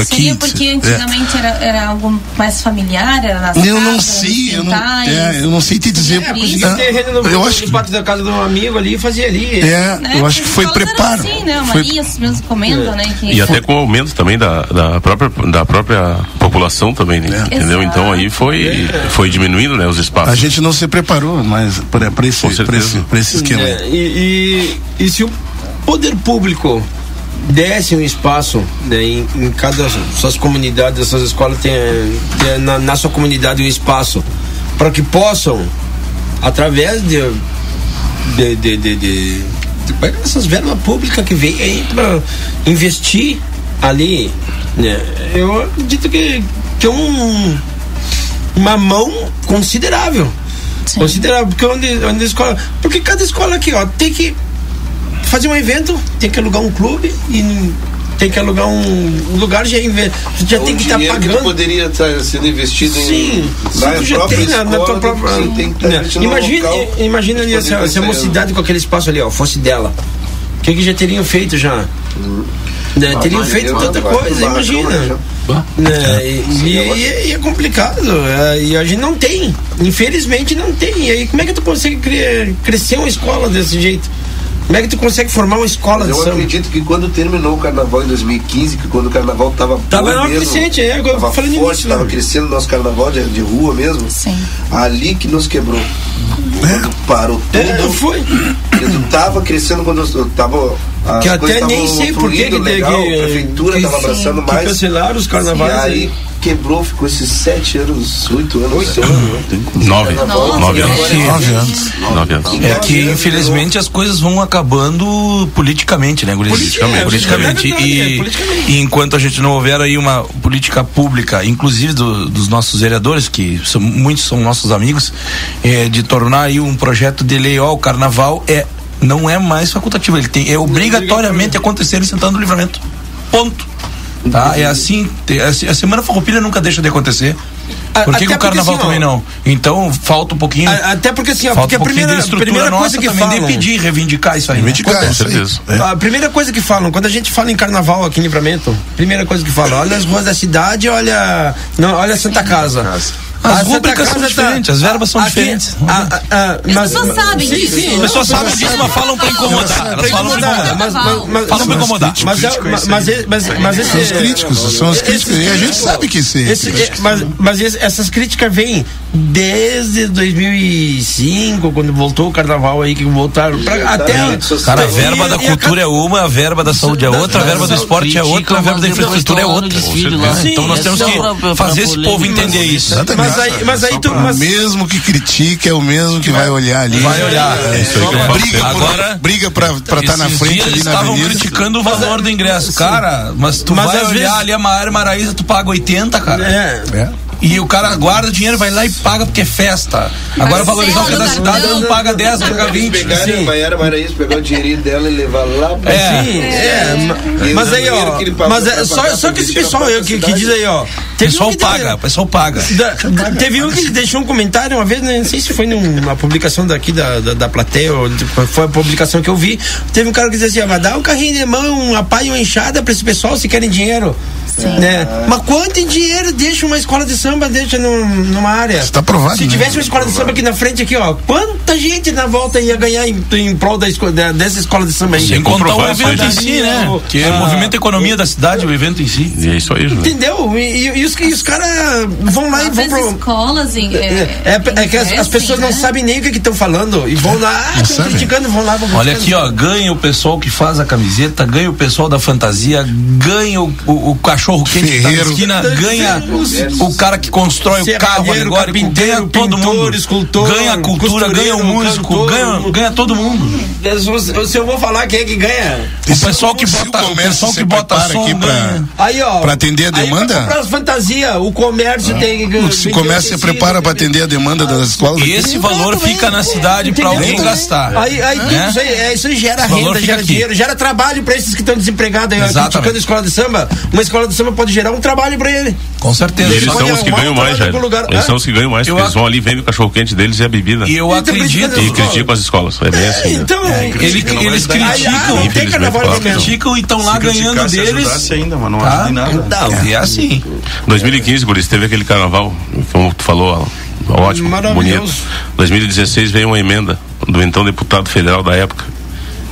aqui, Seria porque é. antigamente era, era algo mais familiar, era nas Eu não casas, sei, eu não, é, eu não sei te dizer. É, Ah, terreno no, eu acho que pátio da casa de um amigo ali e fazia ali. É, eu acho que foi preparo. Assim, né? Foi- Maria mesmo comenta, né? Que E até com o aumento também da, da, própria, da própria população também, né? entendeu? Exato. Então aí foi, foi diminuindo né, os espaços. A gente não se preparou mais para esse, pra esse, pra esse esquema. É, e, e, e se o poder público desse um espaço né, em, em cada suas comunidades, as suas escolas tenham tenha na, na sua comunidade um espaço para que possam, através de de, de, de, de, de pegar essas verbas públicas que vem aí para investir ali, né, eu acredito que, que é um, uma mão considerável. Considerável, porque onde, onde a escola. Porque cada escola aqui, ó, tem que fazer um evento, tem que alugar um clube e tem que alugar um lugar já inve- já tem que estar que pagando. poderia estar sendo investido Sim, em sim, na tu já tem na, na tua própria. sim, tem que estar investindo no Imagina, local imagina ali se, a- mocidade com aquele espaço ali, ó, fosse dela. O que, que já teriam feito já? Né, Ah, teriam feito tanta vai- coisa, vai- imagina. Né, e, e- e- e é complicado. é, E a gente não tem. Infelizmente não tem. E aí, como é que tu consegue cre- crescer uma escola desse jeito? Como é que tu consegue formar uma escola Mas de eu samba? acredito que quando terminou o carnaval em 2015, que quando o carnaval tava Tava mesmo, crescente, é, eu tava falei no forte, início, tava né? crescendo nosso carnaval de, de rua mesmo. Sim. Ali que nos quebrou. Quando parou tudo. É, foi. Eu tava crescendo quando eu tava. as Que até nem sei por que que legal, que- A prefeitura que- tava abraçando que mais. cancelaram os carnavais E aí aí. Quebrou, ficou esses sete anos, oito anos. Oito anos. Nove. Nossa. Nove anos. Nove anos. Nove anos. É que infelizmente as coisas vão acabando politicamente, né, Guriz? Politicamente. Politicamente. É E, é, e enquanto a gente não houver aí uma política pública, inclusive do- dos nossos vereadores, que são, muitos são nossos amigos, é, de tornar aí um projeto de lei, ó, o carnaval é não é mais facultativo, ele tem é obrigatoriamente acontecer em Santana do Livramento. Ponto. Tá? É assim, te- a se- a semana farroupilha nunca deixa de acontecer. A- Por que, que o carnaval porque, assim, também não? Então falta um pouquinho. A- até porque, assim, falta porque a um pouquinho primeira- primeira nossa coisa que também falam- de pedir, reivindicar isso aí. né? Reivindicar, Com isso aí. certeza. A primeira coisa que falam, quando a gente fala em carnaval aqui em Livramento, primeira coisa que falam, olha as ruas da cidade, olha. Não, olha a Santa Casa. As A Santa rubricas são Casa diferentes, as verbas são diferentes. a- a- a- As mas- pessoas sabem sim, disso. sim, As pessoas sabem disso, mas falam pra incomodar. Elas falam pra incomodar, mas- mas- mas- Falam pra incomodar. Mas, é- mas, mas, é- mas, mas esse, São os críticos, são os críticos. E a gente sabe que críticos. mas, essas críticas vêm desde 2005, quando voltou o carnaval aí, que voltaram pra, até. Cara, a verba da cultura é uma, a verba da saúde é outra, a verba do esporte é outra, a verba da infraestrutura é outra. Então nós temos que fazer esse povo entender isso. Mas aí, mas aí tu. O Mas, mesmo que critica é o mesmo que vai olhar ali. Vai olhar. É, É isso aí falo. briga por- Agora, briga pra estar tá na frente dias ali eles na estavam avenida. criticando o valor do ingresso. Cara, mas tu Mas vai olhar vezes- ali a Maera Maraíza, tu paga 80, cara. É. E o cara guarda o dinheiro, vai lá e paga porque é festa. Agora valorizar o que é da cidade, não paga 10, paga 20. Pegar a Maiara Maraíza, pegar o dinheirinho dela e levar lá pra É. Sim, é, E mas aí, ó. Mas é, só, só que esse pessoal aí, que, que diz aí, ó. Pessoal um paga, o pessoal paga. Da- teve um que deixou um comentário uma vez, né, não sei se foi numa publicação daqui da, da, da plateia, ou foi a publicação que eu vi. Teve um cara que dizia assim: ah, mas dá um carrinho de mão, uma e uma enxada pra esse pessoal se querem dinheiro. Né? Mas quanto em dinheiro deixa uma escola de samba, deixa num- numa área? Está provado, Se né? tivesse uma escola de samba aqui na frente, aqui, ó, quanta gente na volta ia ganhar em, em prol da esco- da- dessa escola de samba aí? Sem contar o evento em si, né? Que é Ah. movimento a economia da cidade, o evento em si. E é isso aí. Entendeu? E, e- e os, os caras vão lá e vão pro. escolas em, É, é, é que as, as pessoas não sabem nem o que estão falando e vão lá, ah, estão criticando, vão lá, vão Olha aqui, ó, ganha o pessoal que faz a camiseta, ganha o pessoal da fantasia, ganha o, o- o cachorro quente que tá na esquina, ganha o cara que constrói o carro alegórico, ganha carpinteiro, todo pintor, mundo. escultor, ganha a cultura, ganha o músico, cantor, ganha, ganha todo mundo. Se, se eu vou falar quem é que ganha. O pessoal que bota, o o comércio pessoal que bota som aqui pra- ganha. Aí, ó. Pra atender a aí demanda? Pra comprar as fantasias, o comércio tem que. O se comércio se prepara para atender a demanda das escolas. E esse valor fica na cidade pra alguém gastar. Aí, aí né? tudo isso aí, é, isso aí gera Esse renda, gera aqui. dinheiro, gera trabalho pra esses que estão desempregados aí, criticando a escola de samba. Uma escola de samba pode gerar um trabalho pra ele. Com certeza. Eles são os que ganham mais, velho. lugar. Eles Hã? são os que ganham mais, Eu porque eles vão ali, vendem o cachorro quente deles e a bebida. E eu Então, acredito. E criticam as escolas. É bem assim. né? Então, Ele- eles criticam, ah, mesmo. criticam e estão lá ganhando deles. ainda, mas não Tá? em nada. Não, é assim. 2015, Guris, teve aquele carnaval, como tu falou, ótimo, bonito. 2016 veio uma emenda do então deputado federal da época,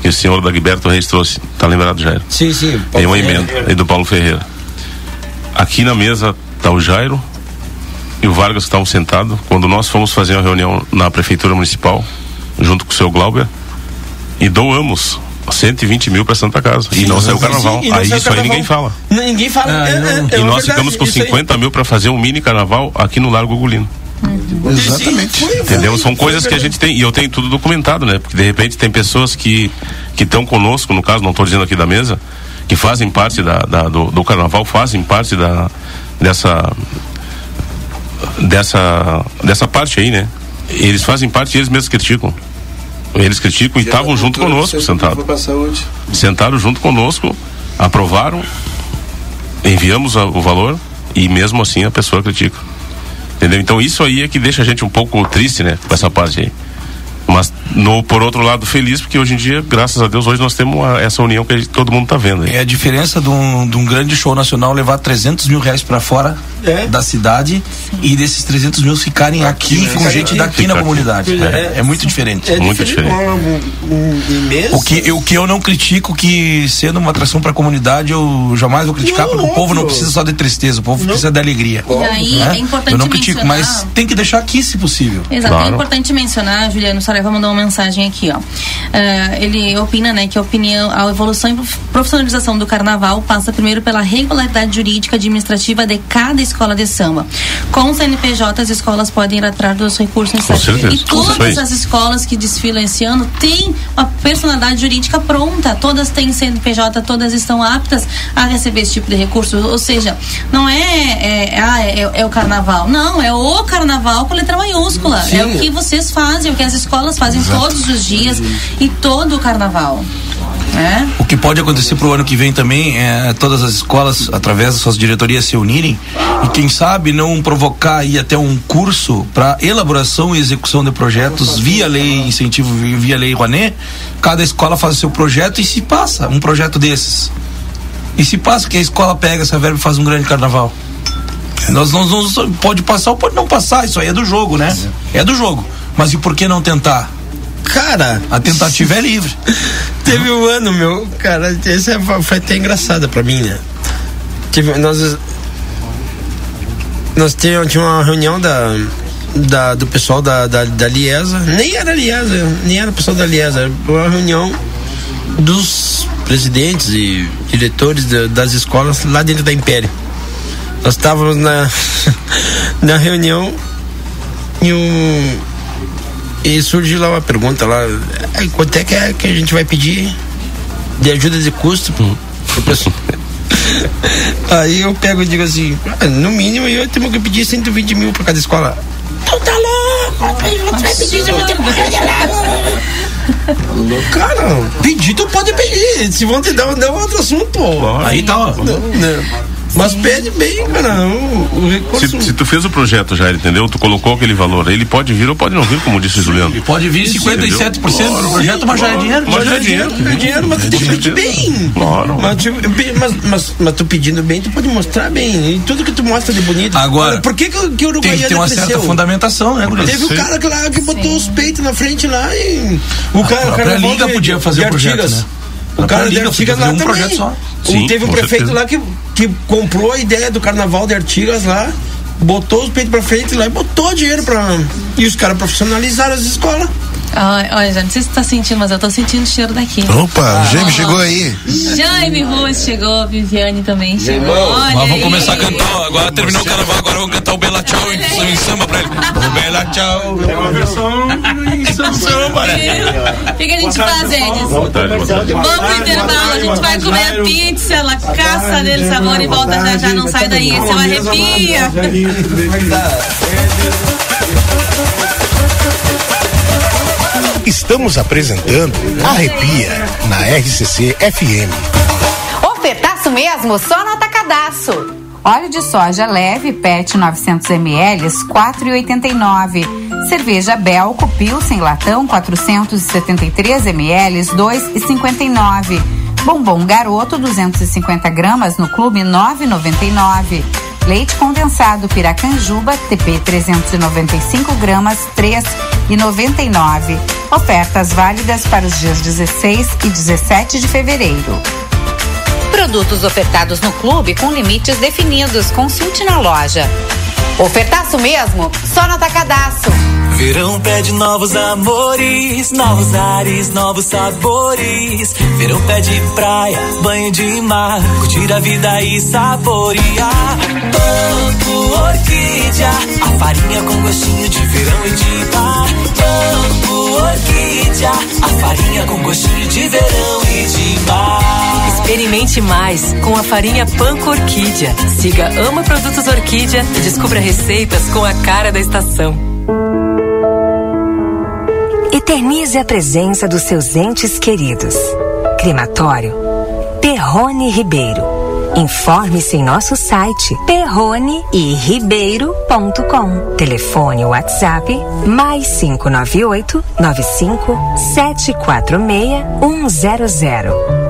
que o senhor Dagberto Reis trouxe. Tá lembrado, Jairo? Sim, sim. Tem uma emenda aí do Paulo Ferreira. Aqui na mesa tá o Jairo e o Vargas que estavam sentados. Quando nós fomos fazer uma reunião na Prefeitura Municipal, junto com o seu Glauber, e doamos 120 mil para Santa Casa. e não saiu o carnaval. Sim, aí isso carnaval. aí ninguém fala. Ninguém fala. Ah, é, não. é, é e uma nós verdade, ficamos com isso aí. 50 mil para fazer um mini carnaval aqui no Largo Gugulino. Exatamente. Entendeu? São coisas que a gente tem, e eu tenho tudo documentado, né? Porque de repente tem pessoas que que estão conosco, no caso, não estou dizendo aqui da mesa, que fazem parte da, da- do, do carnaval, fazem parte da dessa dessa dessa parte aí, né? Eles fazem parte e eles mesmos criticam. Eles criticam e estavam junto conosco, saúde. Sentaram junto conosco aprovaram, enviamos a- o valor e mesmo assim a pessoa critica. Entendeu? Então isso aí é que deixa a gente um pouco triste, né? Com essa parte aí. Mas, no, por outro lado, feliz, porque hoje em dia, graças a Deus, hoje nós temos a- essa união que a gente- todo mundo tá vendo aí. É a diferença de um, de um grande show nacional levar 300 mil reais pra fora da cidade e desses 300 mil ficarem aqui, né? com gente aqui. daqui na comunidade. aqui. É, é muito diferente. É muito diferente. Um, um imenso. O que, o que eu não critico, que sendo uma atração pra comunidade, eu jamais vou criticar, porque o povo não precisa só de tristeza, o povo precisa de alegria. E aí, né? é importante Eu não critico, mencionar- mas tem que deixar aqui, se possível. Exato, é importante mencionar, Juliano Saraiva mandou uma mensagem aqui, ó. Ah, ele opina, né, que a opinião, a evolução e prof- profissionalização do carnaval passa primeiro pela regularidade jurídica administrativa de cada escola de samba. Com o CNPJ, as escolas podem ir atrás dos recursos necessários. E todas as escolas que desfilam esse ano têm uma personalidade jurídica pronta, todas têm CNPJ, todas estão aptas a receber esse tipo de recurso. Ou seja, não é, é, ah, é, é o carnaval. Não, é o carnaval com letra maiúscula. Sim. É o que vocês fazem, o que as escolas fazem Exato. todos os dias e todo o carnaval. É? O que pode acontecer pro ano que vem também é todas as escolas, através das suas diretorias, se unirem e quem sabe não provocar aí até um curso para elaboração e execução de projetos via lei incentivo, via lei Rouanet. Cada escola faz o seu projeto e se passa um projeto desses. E se passa que a escola pega essa verba e faz um grande carnaval. Nós não, não- pode passar ou pode não passar, isso aí é do jogo, né? É do jogo. Mas e por que não tentar? Cara, a tentativa é livre. Teve um ano, meu, cara, esse foi até engraçado pra mim, né? Tive, nós nós tínhamos uma reunião da, da do pessoal da, da, da Liesa, nem era Liesa, nem era o pessoal da Liesa, uma reunião dos presidentes e diretores da- das escolas lá dentro da Império. Nós estávamos na, na reunião e um e surgiu lá uma pergunta lá, "Ai, quanto é que, é que a gente vai pedir de ajuda de custo pro, pessoal? Aí eu pego e digo assim, "Ah, no mínimo eu tenho que pedir 120 mil pra cada escola. Tu tá louco? Você vai pedir 120 mil? Cara, pedir tu pode pedir. Se vão te dar, dá um outro assunto, pô. Aí tá, ó. Não, não. Mas pede bem, cara. O, o recurso. Se, se tu fez o projeto já, entendeu? Tu colocou aquele valor, ele pode vir ou pode não vir, como disse o Juliano. Ele pode vir 57% do projeto, mas já é dinheiro. Mas já é dinheiro, é dinheiro, mas tu tem que pedir bem. Claro. Mas, tu- bem, mas, mas, mas tu pedindo bem, tu pode mostrar bem. E tudo que tu mostra de bonito. Agora, Olha, por que, que, que o tem que ter uma Uruguaiana certa cresceu? fundamentação, né, Guri? Teve o Sim. cara que lá que botou os peitos na frente lá e. O cara, própria o carnaval liga podia fazer o projeto, né? O A cara liga podia lá um também. projeto só. Sim, teve um prefeito certeza. lá que, que comprou a ideia do carnaval de Artigas lá, botou os peitos pra frente lá e botou dinheiro pra. E os caras profissionalizaram as escolas. Olha, já não sei se você tá sentindo, mas eu tô sentindo o cheiro daqui. Opa, o Jaime chegou aí. Jaime Ruas chegou, Viviane também chegou. Olha Mas vamos começar a cantar, agora terminou o carnaval, agora vamos cantar o Bela Tchau em, em samba pra ele. O Bela Tchau. É uma versão em samba, né? O que, que a gente faz, Edson? Vamos pro intervalo, a gente vai comer pizza, la caça dele sabor e volta já já, não sai daí, esse é o arrepia. Estamos apresentando Arrepia na RCC FM. Ofertaço mesmo, só no atacadaço. Óleo de soja leve PET 900 ml 4,89. Cerveja Belco Pilsen latão 473 ml 2,59. Bombom Garoto 250 gramas no Clube 9,99. Leite condensado Piracanjuba TP 395 gramas 3,99. Ofertas válidas para os dias 16 e 17 de fevereiro. Produtos ofertados no clube com limites definidos. Consulte na loja. Ofertaço mesmo? Só no Atacadaço. Verão pede novos amores, novos ares, novos sabores. Verão pede praia, banho de mar, curtir a vida e saborear. Banco Orquídea, a farinha com gostinho de verão e de mar. Banco Orquídea, a farinha com gostinho de verão e de mar. Experimente mais com a farinha Panko Orquídea. Siga Ama Produtos Orquídea e descubra receitas com a cara da estação. Eternize a presença dos seus entes queridos. Crematório Perrone Ribeiro. Informe-se em nosso site perroneiribeiro.com. Telefone WhatsApp mais 598 95 746 100.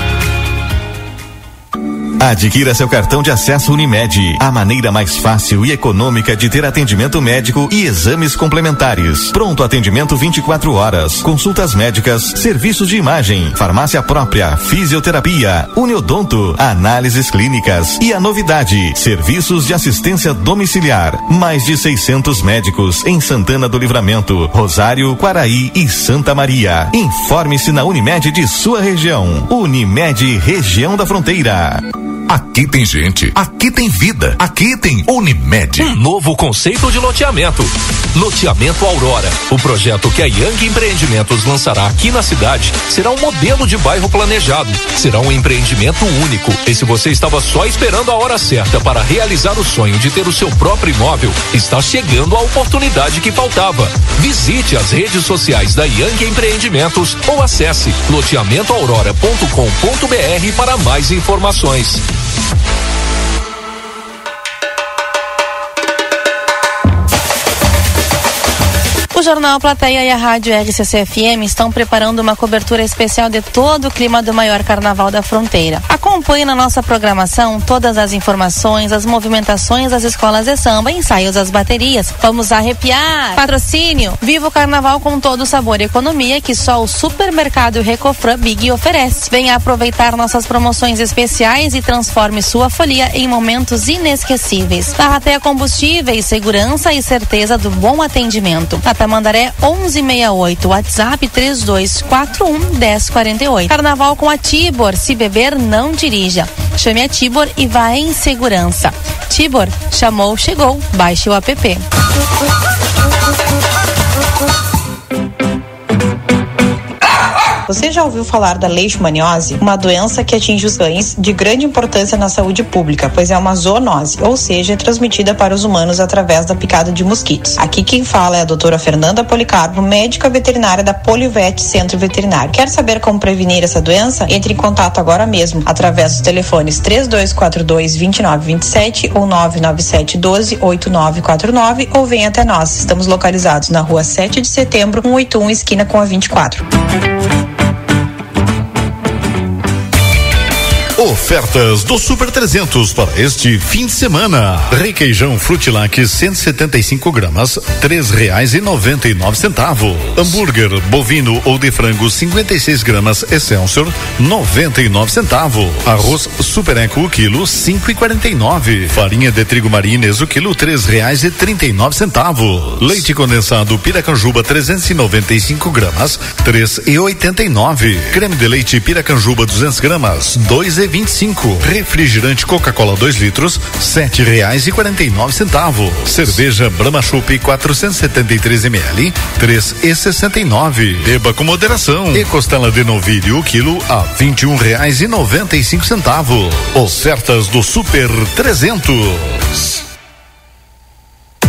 Adquira seu cartão de acesso Unimed, a maneira mais fácil e econômica de ter atendimento médico e exames complementares. Pronto atendimento 24 horas, consultas médicas, serviços de imagem, farmácia própria, fisioterapia, uniodonto, análises clínicas e a novidade, serviços de assistência domiciliar. Mais de 600 médicos em Santana do Livramento, Rosário, Quaraí e Santa Maria. Informe-se na Unimed de sua região. Unimed, região da fronteira. Aqui tem gente, aqui tem vida, aqui tem Unimed. Um novo conceito de loteamento. Loteamento Aurora. O projeto que a Yang Empreendimentos lançará aqui na cidade será um modelo de bairro planejado. Será um empreendimento único. E se você estava só esperando a hora certa para realizar o sonho de ter o seu próprio imóvel, está chegando a oportunidade que faltava. Visite as redes sociais da Yang Empreendimentos ou acesse loteamentoaurora.com.br para mais informações. Thank you. O Jornal Plateia e a Rádio RCC-FM estão preparando uma cobertura especial de todo o clima do maior carnaval da fronteira. Acompanhe na nossa programação todas as informações, as movimentações das escolas de samba, ensaios das baterias. Vamos arrepiar! Patrocínio! Viva o carnaval com todo o sabor e economia que só o supermercado Recofran Big oferece. Venha aproveitar nossas promoções especiais e transforme sua folia em momentos inesquecíveis. Tarrateia Combustíveis, segurança e certeza do bom atendimento. Tamandaré 1168, WhatsApp 3241 1048. Carnaval com a Tibor, se beber não dirija. Chame a Tibor e vá em segurança. Tibor, chamou, chegou. Baixe o app. Você já ouviu falar da leishmaniose? Uma doença que atinge os cães de grande importância na saúde pública, pois é uma zoonose, ou seja, é transmitida para os humanos através da picada de mosquitos. Aqui quem fala é a doutora Fernanda Policarpo, médica veterinária da Polivet Centro Veterinário. Quer saber como prevenir essa doença? Entre em contato agora mesmo, através dos telefones 3242 2927 ou 997 12 8949 ou venha até nós. Estamos localizados na rua 7 de setembro, 181, esquina com a 24. Ofertas do Super 300 para este fim de semana. Requeijão Frutilac 175 gramas, três reais e noventa e nove centavos. Hambúrguer bovino ou de frango 56 gramas Excelsior 99 centavos. Arroz Super Eco o quilo cinco e quarenta e nove. Farinha de trigo marines o quilo três reais e trinta e nove centavos. Leite condensado Piracanjuba 395 gramas três e oitenta e nove. Creme de leite Piracanjuba 200 gramas dois e 25. Refrigerante Coca-Cola 2 litros, sete reais e quarenta e nove centavos. Cerveja Brahma Chopp 473 ml, três e sessenta e nove. Beba com moderação. E costela de novilho o quilo a vinte e um reais e noventa e cinco centavos. Ofertas do Super 300.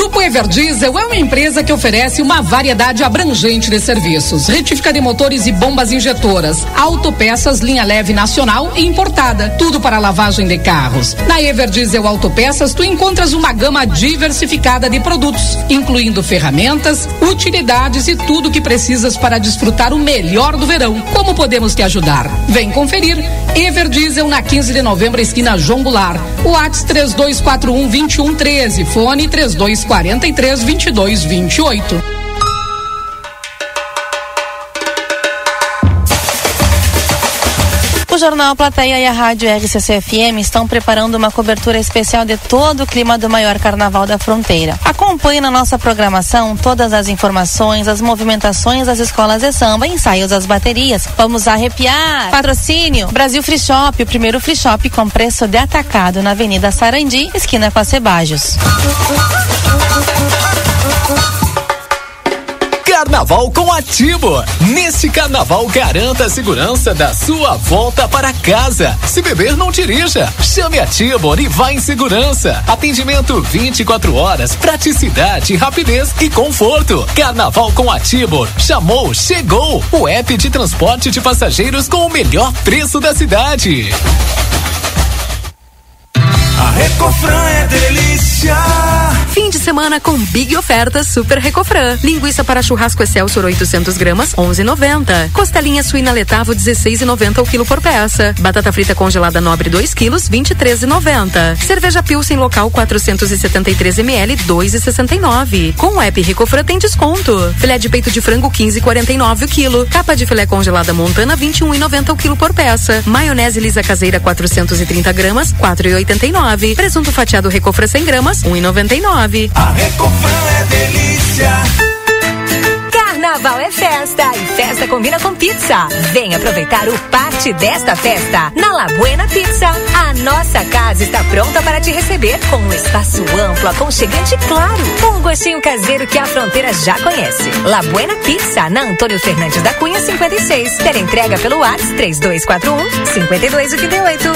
Grupo Everdiesel é uma empresa que oferece uma variedade abrangente de serviços: retífica de motores e bombas injetoras, autopeças linha leve nacional e importada, tudo para lavagem de carros. Na Everdiesel Autopeças tu encontras uma gama diversificada de produtos, incluindo ferramentas, utilidades e tudo que precisas para desfrutar o melhor do verão. Como podemos te ajudar? Vem conferir. Everdiesel na 15 de novembro, esquina João Goulart. WhatsApp 3241 2113, fone 3243 2228. O Jornal Plateia e a Rádio RCC-FM estão preparando uma cobertura especial de todo o clima do maior carnaval da fronteira. Acompanhe na nossa programação todas as informações, as movimentações das escolas de samba, ensaios das baterias. Vamos arrepiar! Patrocínio Brasil Free Shop, o primeiro free shop com preço de atacado na Avenida Sarandi, esquina com a Cebajos. Carnaval com a Tibor. Nesse carnaval, garanta a segurança da sua volta para casa. Se beber, não dirija. Chame a e vá em segurança. Atendimento 24 horas, praticidade, rapidez e conforto. Carnaval com a. Chamou, chegou. O app de transporte de passageiros com o melhor preço da cidade. A Recofran é delícia. Fim de semana com big ofertas Super Recofran. Linguiça para churrasco Excelsior 800 gramas, 11,90. Costelinha suína Letavo 16,90 o quilo por peça. Batata frita congelada Nobre 2 quilos, 23,90. Cerveja Pilsen local 473 ml, 2,69. Com o app Recofran tem desconto. Filé de peito de frango 15,49 o quilo. Capa de filé congelada Montana 21,90 o quilo por peça. Maionese lisa caseira 430 gramas, 4,89. Presunto fatiado Recofran 100 gramas, 1,99. A Recofran é delícia. Carnaval é festa e festa combina com pizza. Vem aproveitar o parte desta festa na La Buena Pizza. A nossa casa está pronta para te receber com um espaço amplo, aconchegante e claro, com um gostinho caseiro que a fronteira já conhece. La Buena Pizza na Antônio Fernandes da Cunha 56. Ter entrega pelo WhatsApp 3241 5288.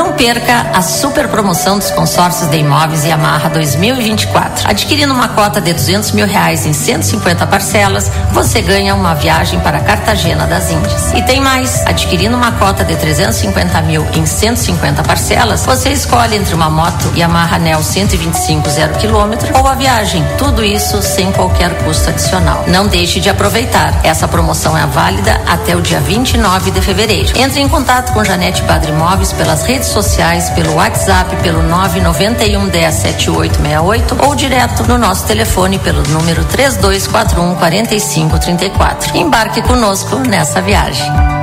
Não perca a super promoção dos consórcios de imóveis Amarra 2024. Adquirindo uma cota de 200 mil reais em 150 parcelas, você ganha uma viagem para Cartagena das Índias. E tem mais: adquirindo uma cota de 350 mil em 150 parcelas, você escolhe entre uma moto Yamaha Nel 125 zero quilômetro ou a viagem. Tudo isso sem qualquer custo adicional. Não deixe de aproveitar. Essa promoção é válida até o dia 29 de fevereiro. Entre em contato com Janete Padre Imóveis pelas redes sociais, pelo WhatsApp, pelo 991 10 7868 ou direto no nosso telefone pelo número 3241 4534. Embarque conosco nessa viagem.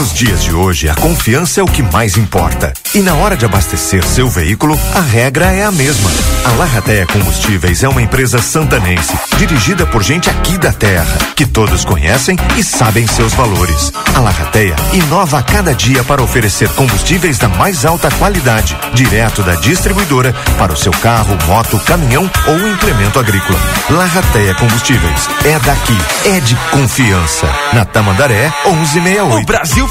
Nos dias de hoje, a confiança é o que mais importa. E na hora de abastecer seu veículo, a regra é a mesma. A Larrateia Combustíveis é uma empresa santanense, dirigida por gente aqui da terra, que todos conhecem e sabem seus valores. A Larrateia inova a cada dia para oferecer combustíveis da mais alta qualidade, direto da distribuidora para o seu carro, moto, caminhão ou implemento agrícola. Larrateia Combustíveis é daqui, é de confiança. Na Tamandaré, 1168. O Brasil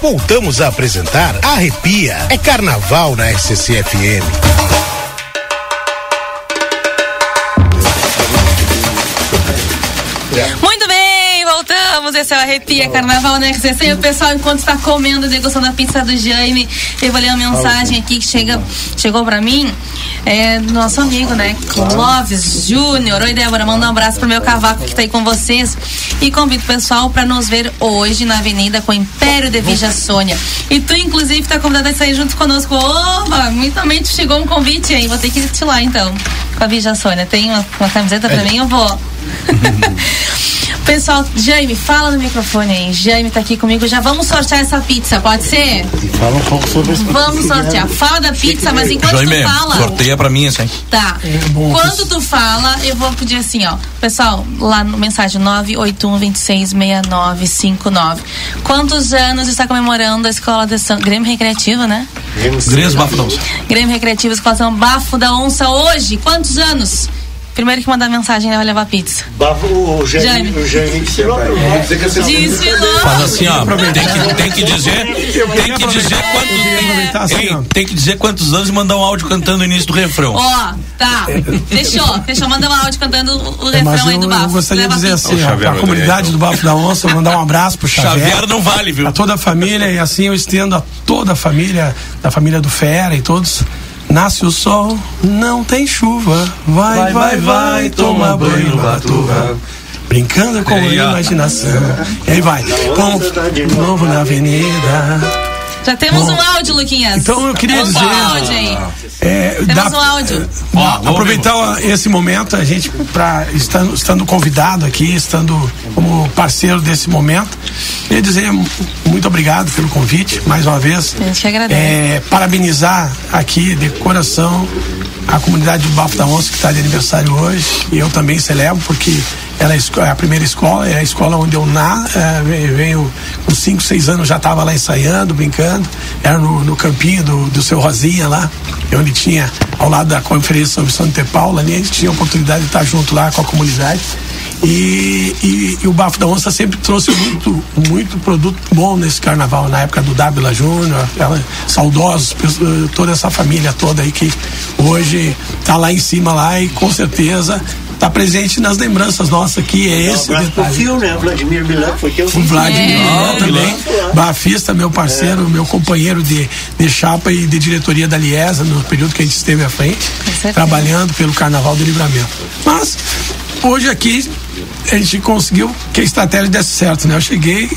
Voltamos a apresentar Arrepia. É carnaval na RCC FM. Muito voltamos. Esse é o Arrepia Carnaval na RCC. E o pessoal, enquanto está comendo, degustando a pizza do Jaime, eu vou ler uma mensagem aqui que chega, chegou pra mim. É, do nosso amigo, né? Clóvis Júnior. Oi, Débora. Manda um abraço pro meu cavaco que tá aí com vocês. E convido o pessoal para nos ver hoje na Avenida com o Império de Vija Sônia. E tu, inclusive, tá convidada a sair junto conosco. Opa, muitamente chegou um convite aí. Vou ter que ir te lá então. Com a Vija Sônia. Tem uma, uma camiseta pra mim? Eu vou. Pessoal, Jaime, fala no microfone aí. Jaime tá aqui comigo. Já vamos sortear essa pizza, pode ser? Fala um pouco sobre isso. Vamos sortear. Fala da pizza, mas enquanto Jaime, tu fala. sorteia pra mim assim. Tá. Quando tu fala, eu vou pedir assim, ó. Pessoal, lá no mensagem 981266959. Quantos anos está comemorando a escola de São Grêmio Recreativo, né? Grêmio Bafo da Onça. Grêmio Recreativo Escola São Bafo da Onça hoje. Quantos anos? Primeiro que mandar mensagem né, vai levar pizza. O Jaime. Jaime desfilou. Desfilou. Faz assim, ó. Tem que, tem que dizer. Tem que dizer quantos. Tem, Ei, tem que dizer quantos anos e mandar um áudio cantando o início do refrão. Ó, tá. Fechou. Fechou. Manda um áudio cantando o É, mas refrão aí eu, do eu Bafo. gostaria de dizer pizza. assim, ó, pra comunidade do Bafo da Onça, mandar um abraço pro Xavier. Xavier não vale, viu? A toda a família e assim eu estendo a toda a família, da família do Fera e todos. Nasce o sol, não tem chuva. Vai, vai, vai, toma banho no Batuva. Brincando com a imaginação. E aí vai. Então, de novo na avenida. Já temos Bom, um áudio, Luquinhas. Então eu queria Temos dizer. um áudio aí. É, Temos dá- um áudio. Ó, aproveitar esse momento, a gente, pra, estando, estando convidado aqui, estando como parceiro desse momento, queria dizer mu- muito obrigado pelo convite, mais uma vez. A gente agradece. É, parabenizar aqui de coração a comunidade do Bafo da Onça que está de aniversário hoje. E eu também celebro, porque ela é é a primeira escola, é a escola onde eu na, é, ve- venho com 5, 6 anos, já estava lá ensaiando, brincando. Era no, no campinho do, do seu Rosinha lá, onde tinha, ao lado da conferência Vicente de Paula, ali a gente tinha a oportunidade de estar junto lá com a comunidade. E, e- e o Bafo da Onça sempre trouxe muito, muito produto bom nesse carnaval, na época do Dábila Júnior, saudosos, toda essa família toda aí que hoje está lá em cima lá e com certeza está presente nas lembranças nossas aqui. É esse o pro detalhe. Fio, né? O Vladimir Milan, foi teu O filho. Vladimir É. Milan também, bafista, meu parceiro, meu companheiro de, de chapa e de diretoria da Liesa no período que a gente esteve à frente, trabalhando pelo Carnaval do Livramento. Mas hoje aqui a gente conseguiu que a estratégia desse certo, né? Eu cheguei,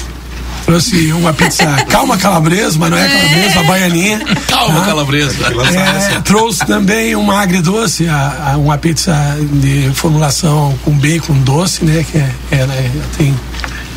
trouxe uma pizza calma calabresa, mas não é calabresa, uma baianinha. Calma, tá? calabresa. É, trouxe também uma agridoce, a, a- uma pizza de formulação com bacon doce, né? Que é, ela é- tem,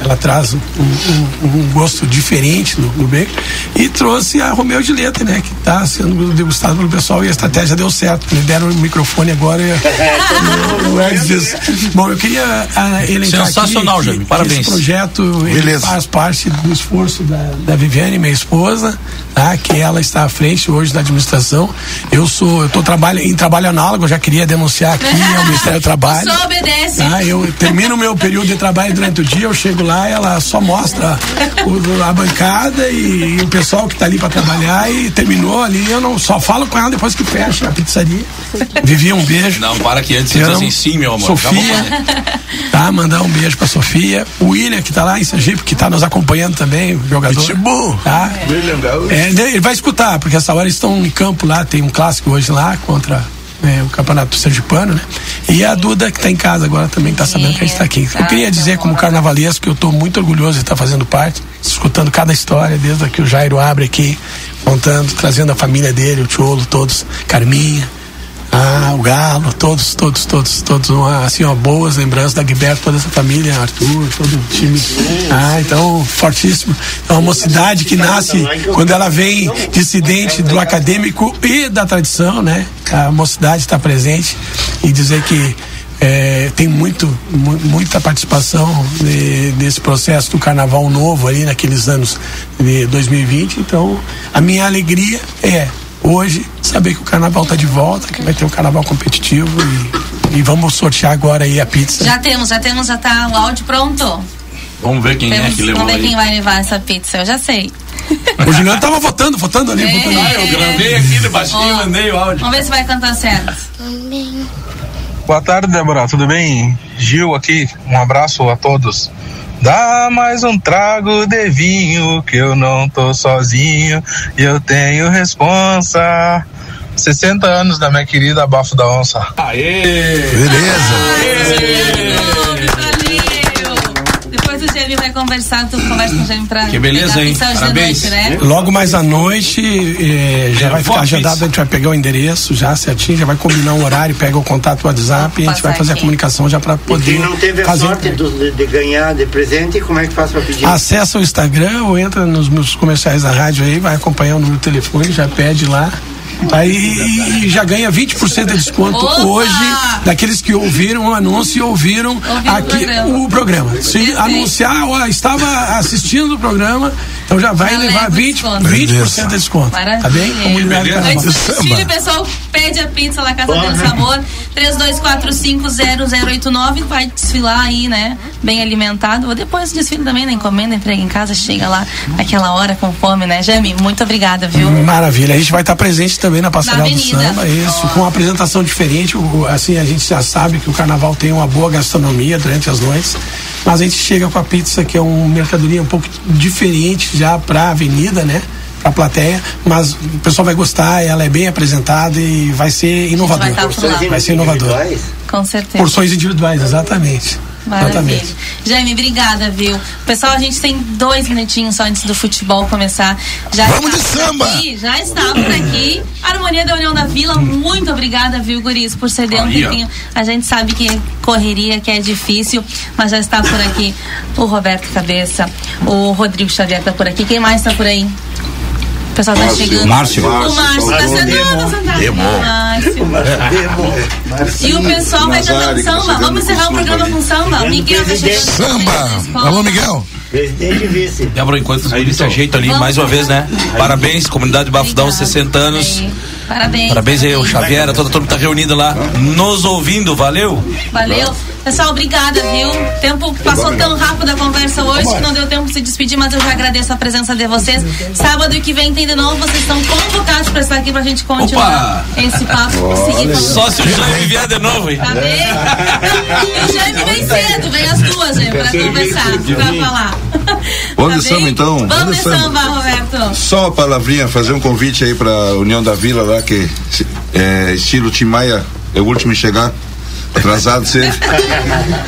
ela traz um, um- um gosto diferente no, no bacon. E trouxe a Romeu de Letra, né? Que está sendo degustado pelo pessoal e a estratégia deu certo. Me deram o microfone agora e o Ed diz. Bom, eu queria ah, elencar Sensacional, aqui Jaime. Parabéns. Esse projeto faz parte do esforço da, da Viviane, minha esposa, tá? que ela está à frente hoje da administração. Eu sou, eu estou trabalho, em trabalho análogo, eu já queria denunciar aqui ao Ministério do Trabalho. Só obedece. Tá? Eu termino o meu período de trabalho durante o dia, eu chego lá, ela só mostra o- a bancada e, e o pessoal que está ali para trabalhar e terminou ali, eu não só falo com ela depois que fecha a pizzaria. Vivi um beijo. Não, para que antes Te você diz assim, sim, meu amor. Sofia, tá? Mandar um beijo pra Sofia. O William, que tá lá em Sergipe, que tá nos acompanhando também, o jogador. Tá? É, né, ele vai escutar, porque essa hora eles estão em campo lá, tem um clássico hoje lá contra é, o campeonato sergipano, né? E a Duda, que tá em casa agora, também tá sabendo que a gente tá aqui. Eu queria dizer, como carnavalesco, que eu tô muito orgulhoso de estar fazendo parte, escutando cada história, desde que o Jairo abre aqui, contando, trazendo a família dele, o Tiolo, todos, Carminha, ah, o Galo, todos, todos, todos, todos, uma, assim, ó, boas lembranças da Guiberto, toda essa família, Arthur, todo o time. Ah, então, fortíssimo. É uma mocidade que nasce quando ela vem dissidente do acadêmico e da tradição, né? A mocidade está presente e dizer que é, tem muito, mu- muita participação de- desse processo do carnaval novo aí naqueles anos de 2020. Então, a minha alegria é hoje saber que o carnaval está de volta, que vai ter um carnaval competitivo e, e vamos sortear agora aí a pizza. Já temos, já temos, já tá o áudio pronto. Vamos ver quem é Temos- que levou vamos ver aí. quem vai levar essa pizza, eu já sei. O Juliano tava votando, votando ali, votando Ah, eu gravei aqui de baixinho e mandei o áudio. Vamos ver se vai cantar certo. Boa tarde, Débora. Tudo bem? Gil aqui. Um abraço a todos. Dá mais um trago de vinho que eu não tô sozinho e eu tenho responsa. 60 anos da minha querida Bafo da Onça. Aê! Beleza. Vai conversar, tu conversa com o Jaime pra. Que beleza, pegar a hein? pizza hoje de Parabéns. noite, né? Logo mais à noite, eh, já É, vai ficar agendado, a gente vai pegar o endereço já certinho, já vai combinar um horário, pega o contato do WhatsApp e a gente vai fazer a comunicação já para E poder quem não teve a fazer. sorte do- de ganhar de presente, como é que faz pra pedir? Acessa o Instagram ou entra nos meus comerciais da rádio aí, vai acompanhar o número do telefone, já pede lá. Aí já ganha 20% de desconto Opa! hoje daqueles que ouviram o anúncio e ouviram aqui programa. o programa. Se anunciar, ó, estava assistindo o programa, então já vai Já levar leva 20%, desconto. 20 de desconto. Maravilha. Tá bem? Comunidade o pessoal pede a pizza lá Casa del Sabor 32450089 vai desfilar aí, né? Bem alimentado. Ou depois do desfile também, na encomenda, entrega em casa, chega lá aquela hora com fome, né? Jami, muito obrigada, viu? Maravilha. A gente vai estar presente também na Passarela Na do. Samba, isso, com uma apresentação diferente. Assim, a gente já sabe que o carnaval tem uma boa gastronomia durante as noites, mas a gente chega com a pizza, que é uma mercadoria um pouco diferente já para a avenida, né? Para a plateia, mas o pessoal vai gostar, ela é bem apresentada e vai ser inovador. vai lá. Vai ser inovador. Com certeza. Porções individuais, exatamente. Maravilha. Exatamente. Jaime, obrigada, viu? Pessoal, a gente tem dois minutinhos só antes do futebol começar. Já Vamos está de samba! Aqui, já está por aqui. Harmonia da União da Vila, muito obrigada, viu, Guris, por ceder um tempinho. A gente sabe que correria, que é difícil, mas já está por aqui o Roberto Cabeça, o Rodrigo Xavier tá por aqui. Quem mais está por aí? O pessoal tá Márcio. chegando. Márcio. O Márcio tá. Demo. Márcio. E o pessoal vai cantando tá samba. Vamos encerrar o programa com samba. Miguel tá chegando. Samba! Alô, Miguel! Presidente e vice. Débora, enquanto os guris se ajeitam ali, Vamos mais uma vez, né? Parabéns, comunidade Bafudão, 60 anos. Parabéns. Parabéns aí, o Xavier, toda a turma que tá reunida lá, nos ouvindo, valeu? Valeu. Pessoal, obrigada, viu? O tempo passou tão rápido a conversa hoje que não deu tempo de se despedir, mas eu já agradeço a presença de vocês. Sábado que vem tem de novo, vocês estão convocados para estar aqui pra gente continuar esse papo. Só se o Jaime vier de novo, hein? Tá bem? E o Jaime vem cedo, vem as duas, Jaime, pra conversar, pra falar. Vamos Tá de samba então? Vamos de samba, Roberto. Só uma palavrinha, fazer um convite aí pra União da Vila lá, que é estilo Tim Maia, é o último em chegar. Atrasado sempre.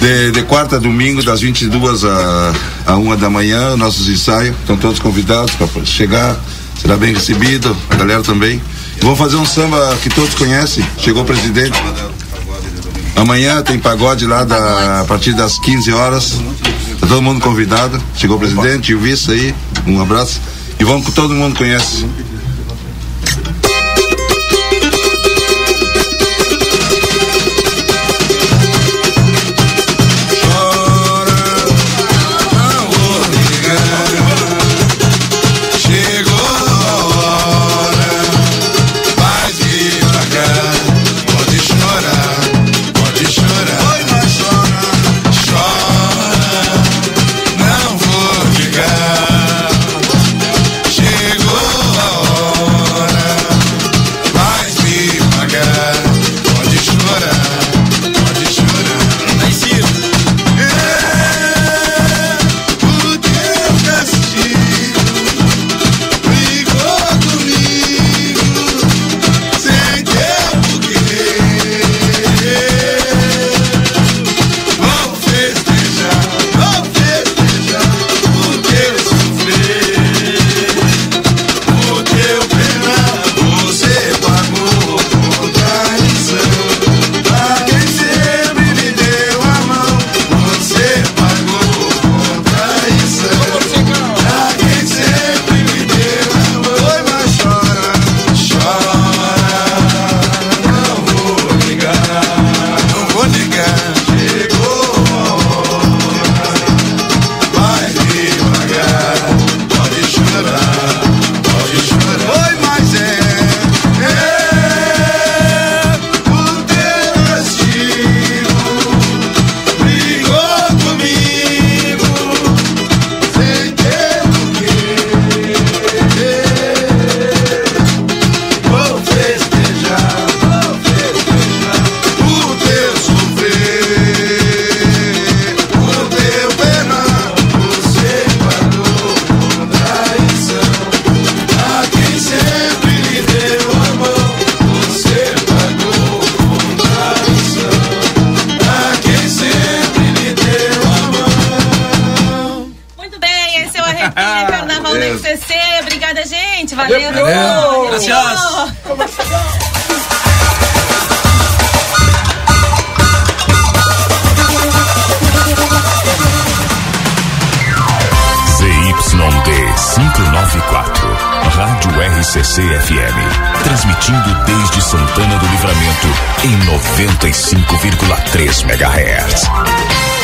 De, de quarta a domingo, das 22 a, a 1 da manhã, nossos ensaios. Estão todos convidados para chegar. Será bem recebido, a galera também. Vamos fazer um samba que todos conhecem. Chegou o presidente. Amanhã tem pagode lá da, a partir das 15 horas. Tá todo mundo convidado. Chegou o presidente e o vice aí. Um abraço. E vamos com todo mundo conhece. 95,3 MHz.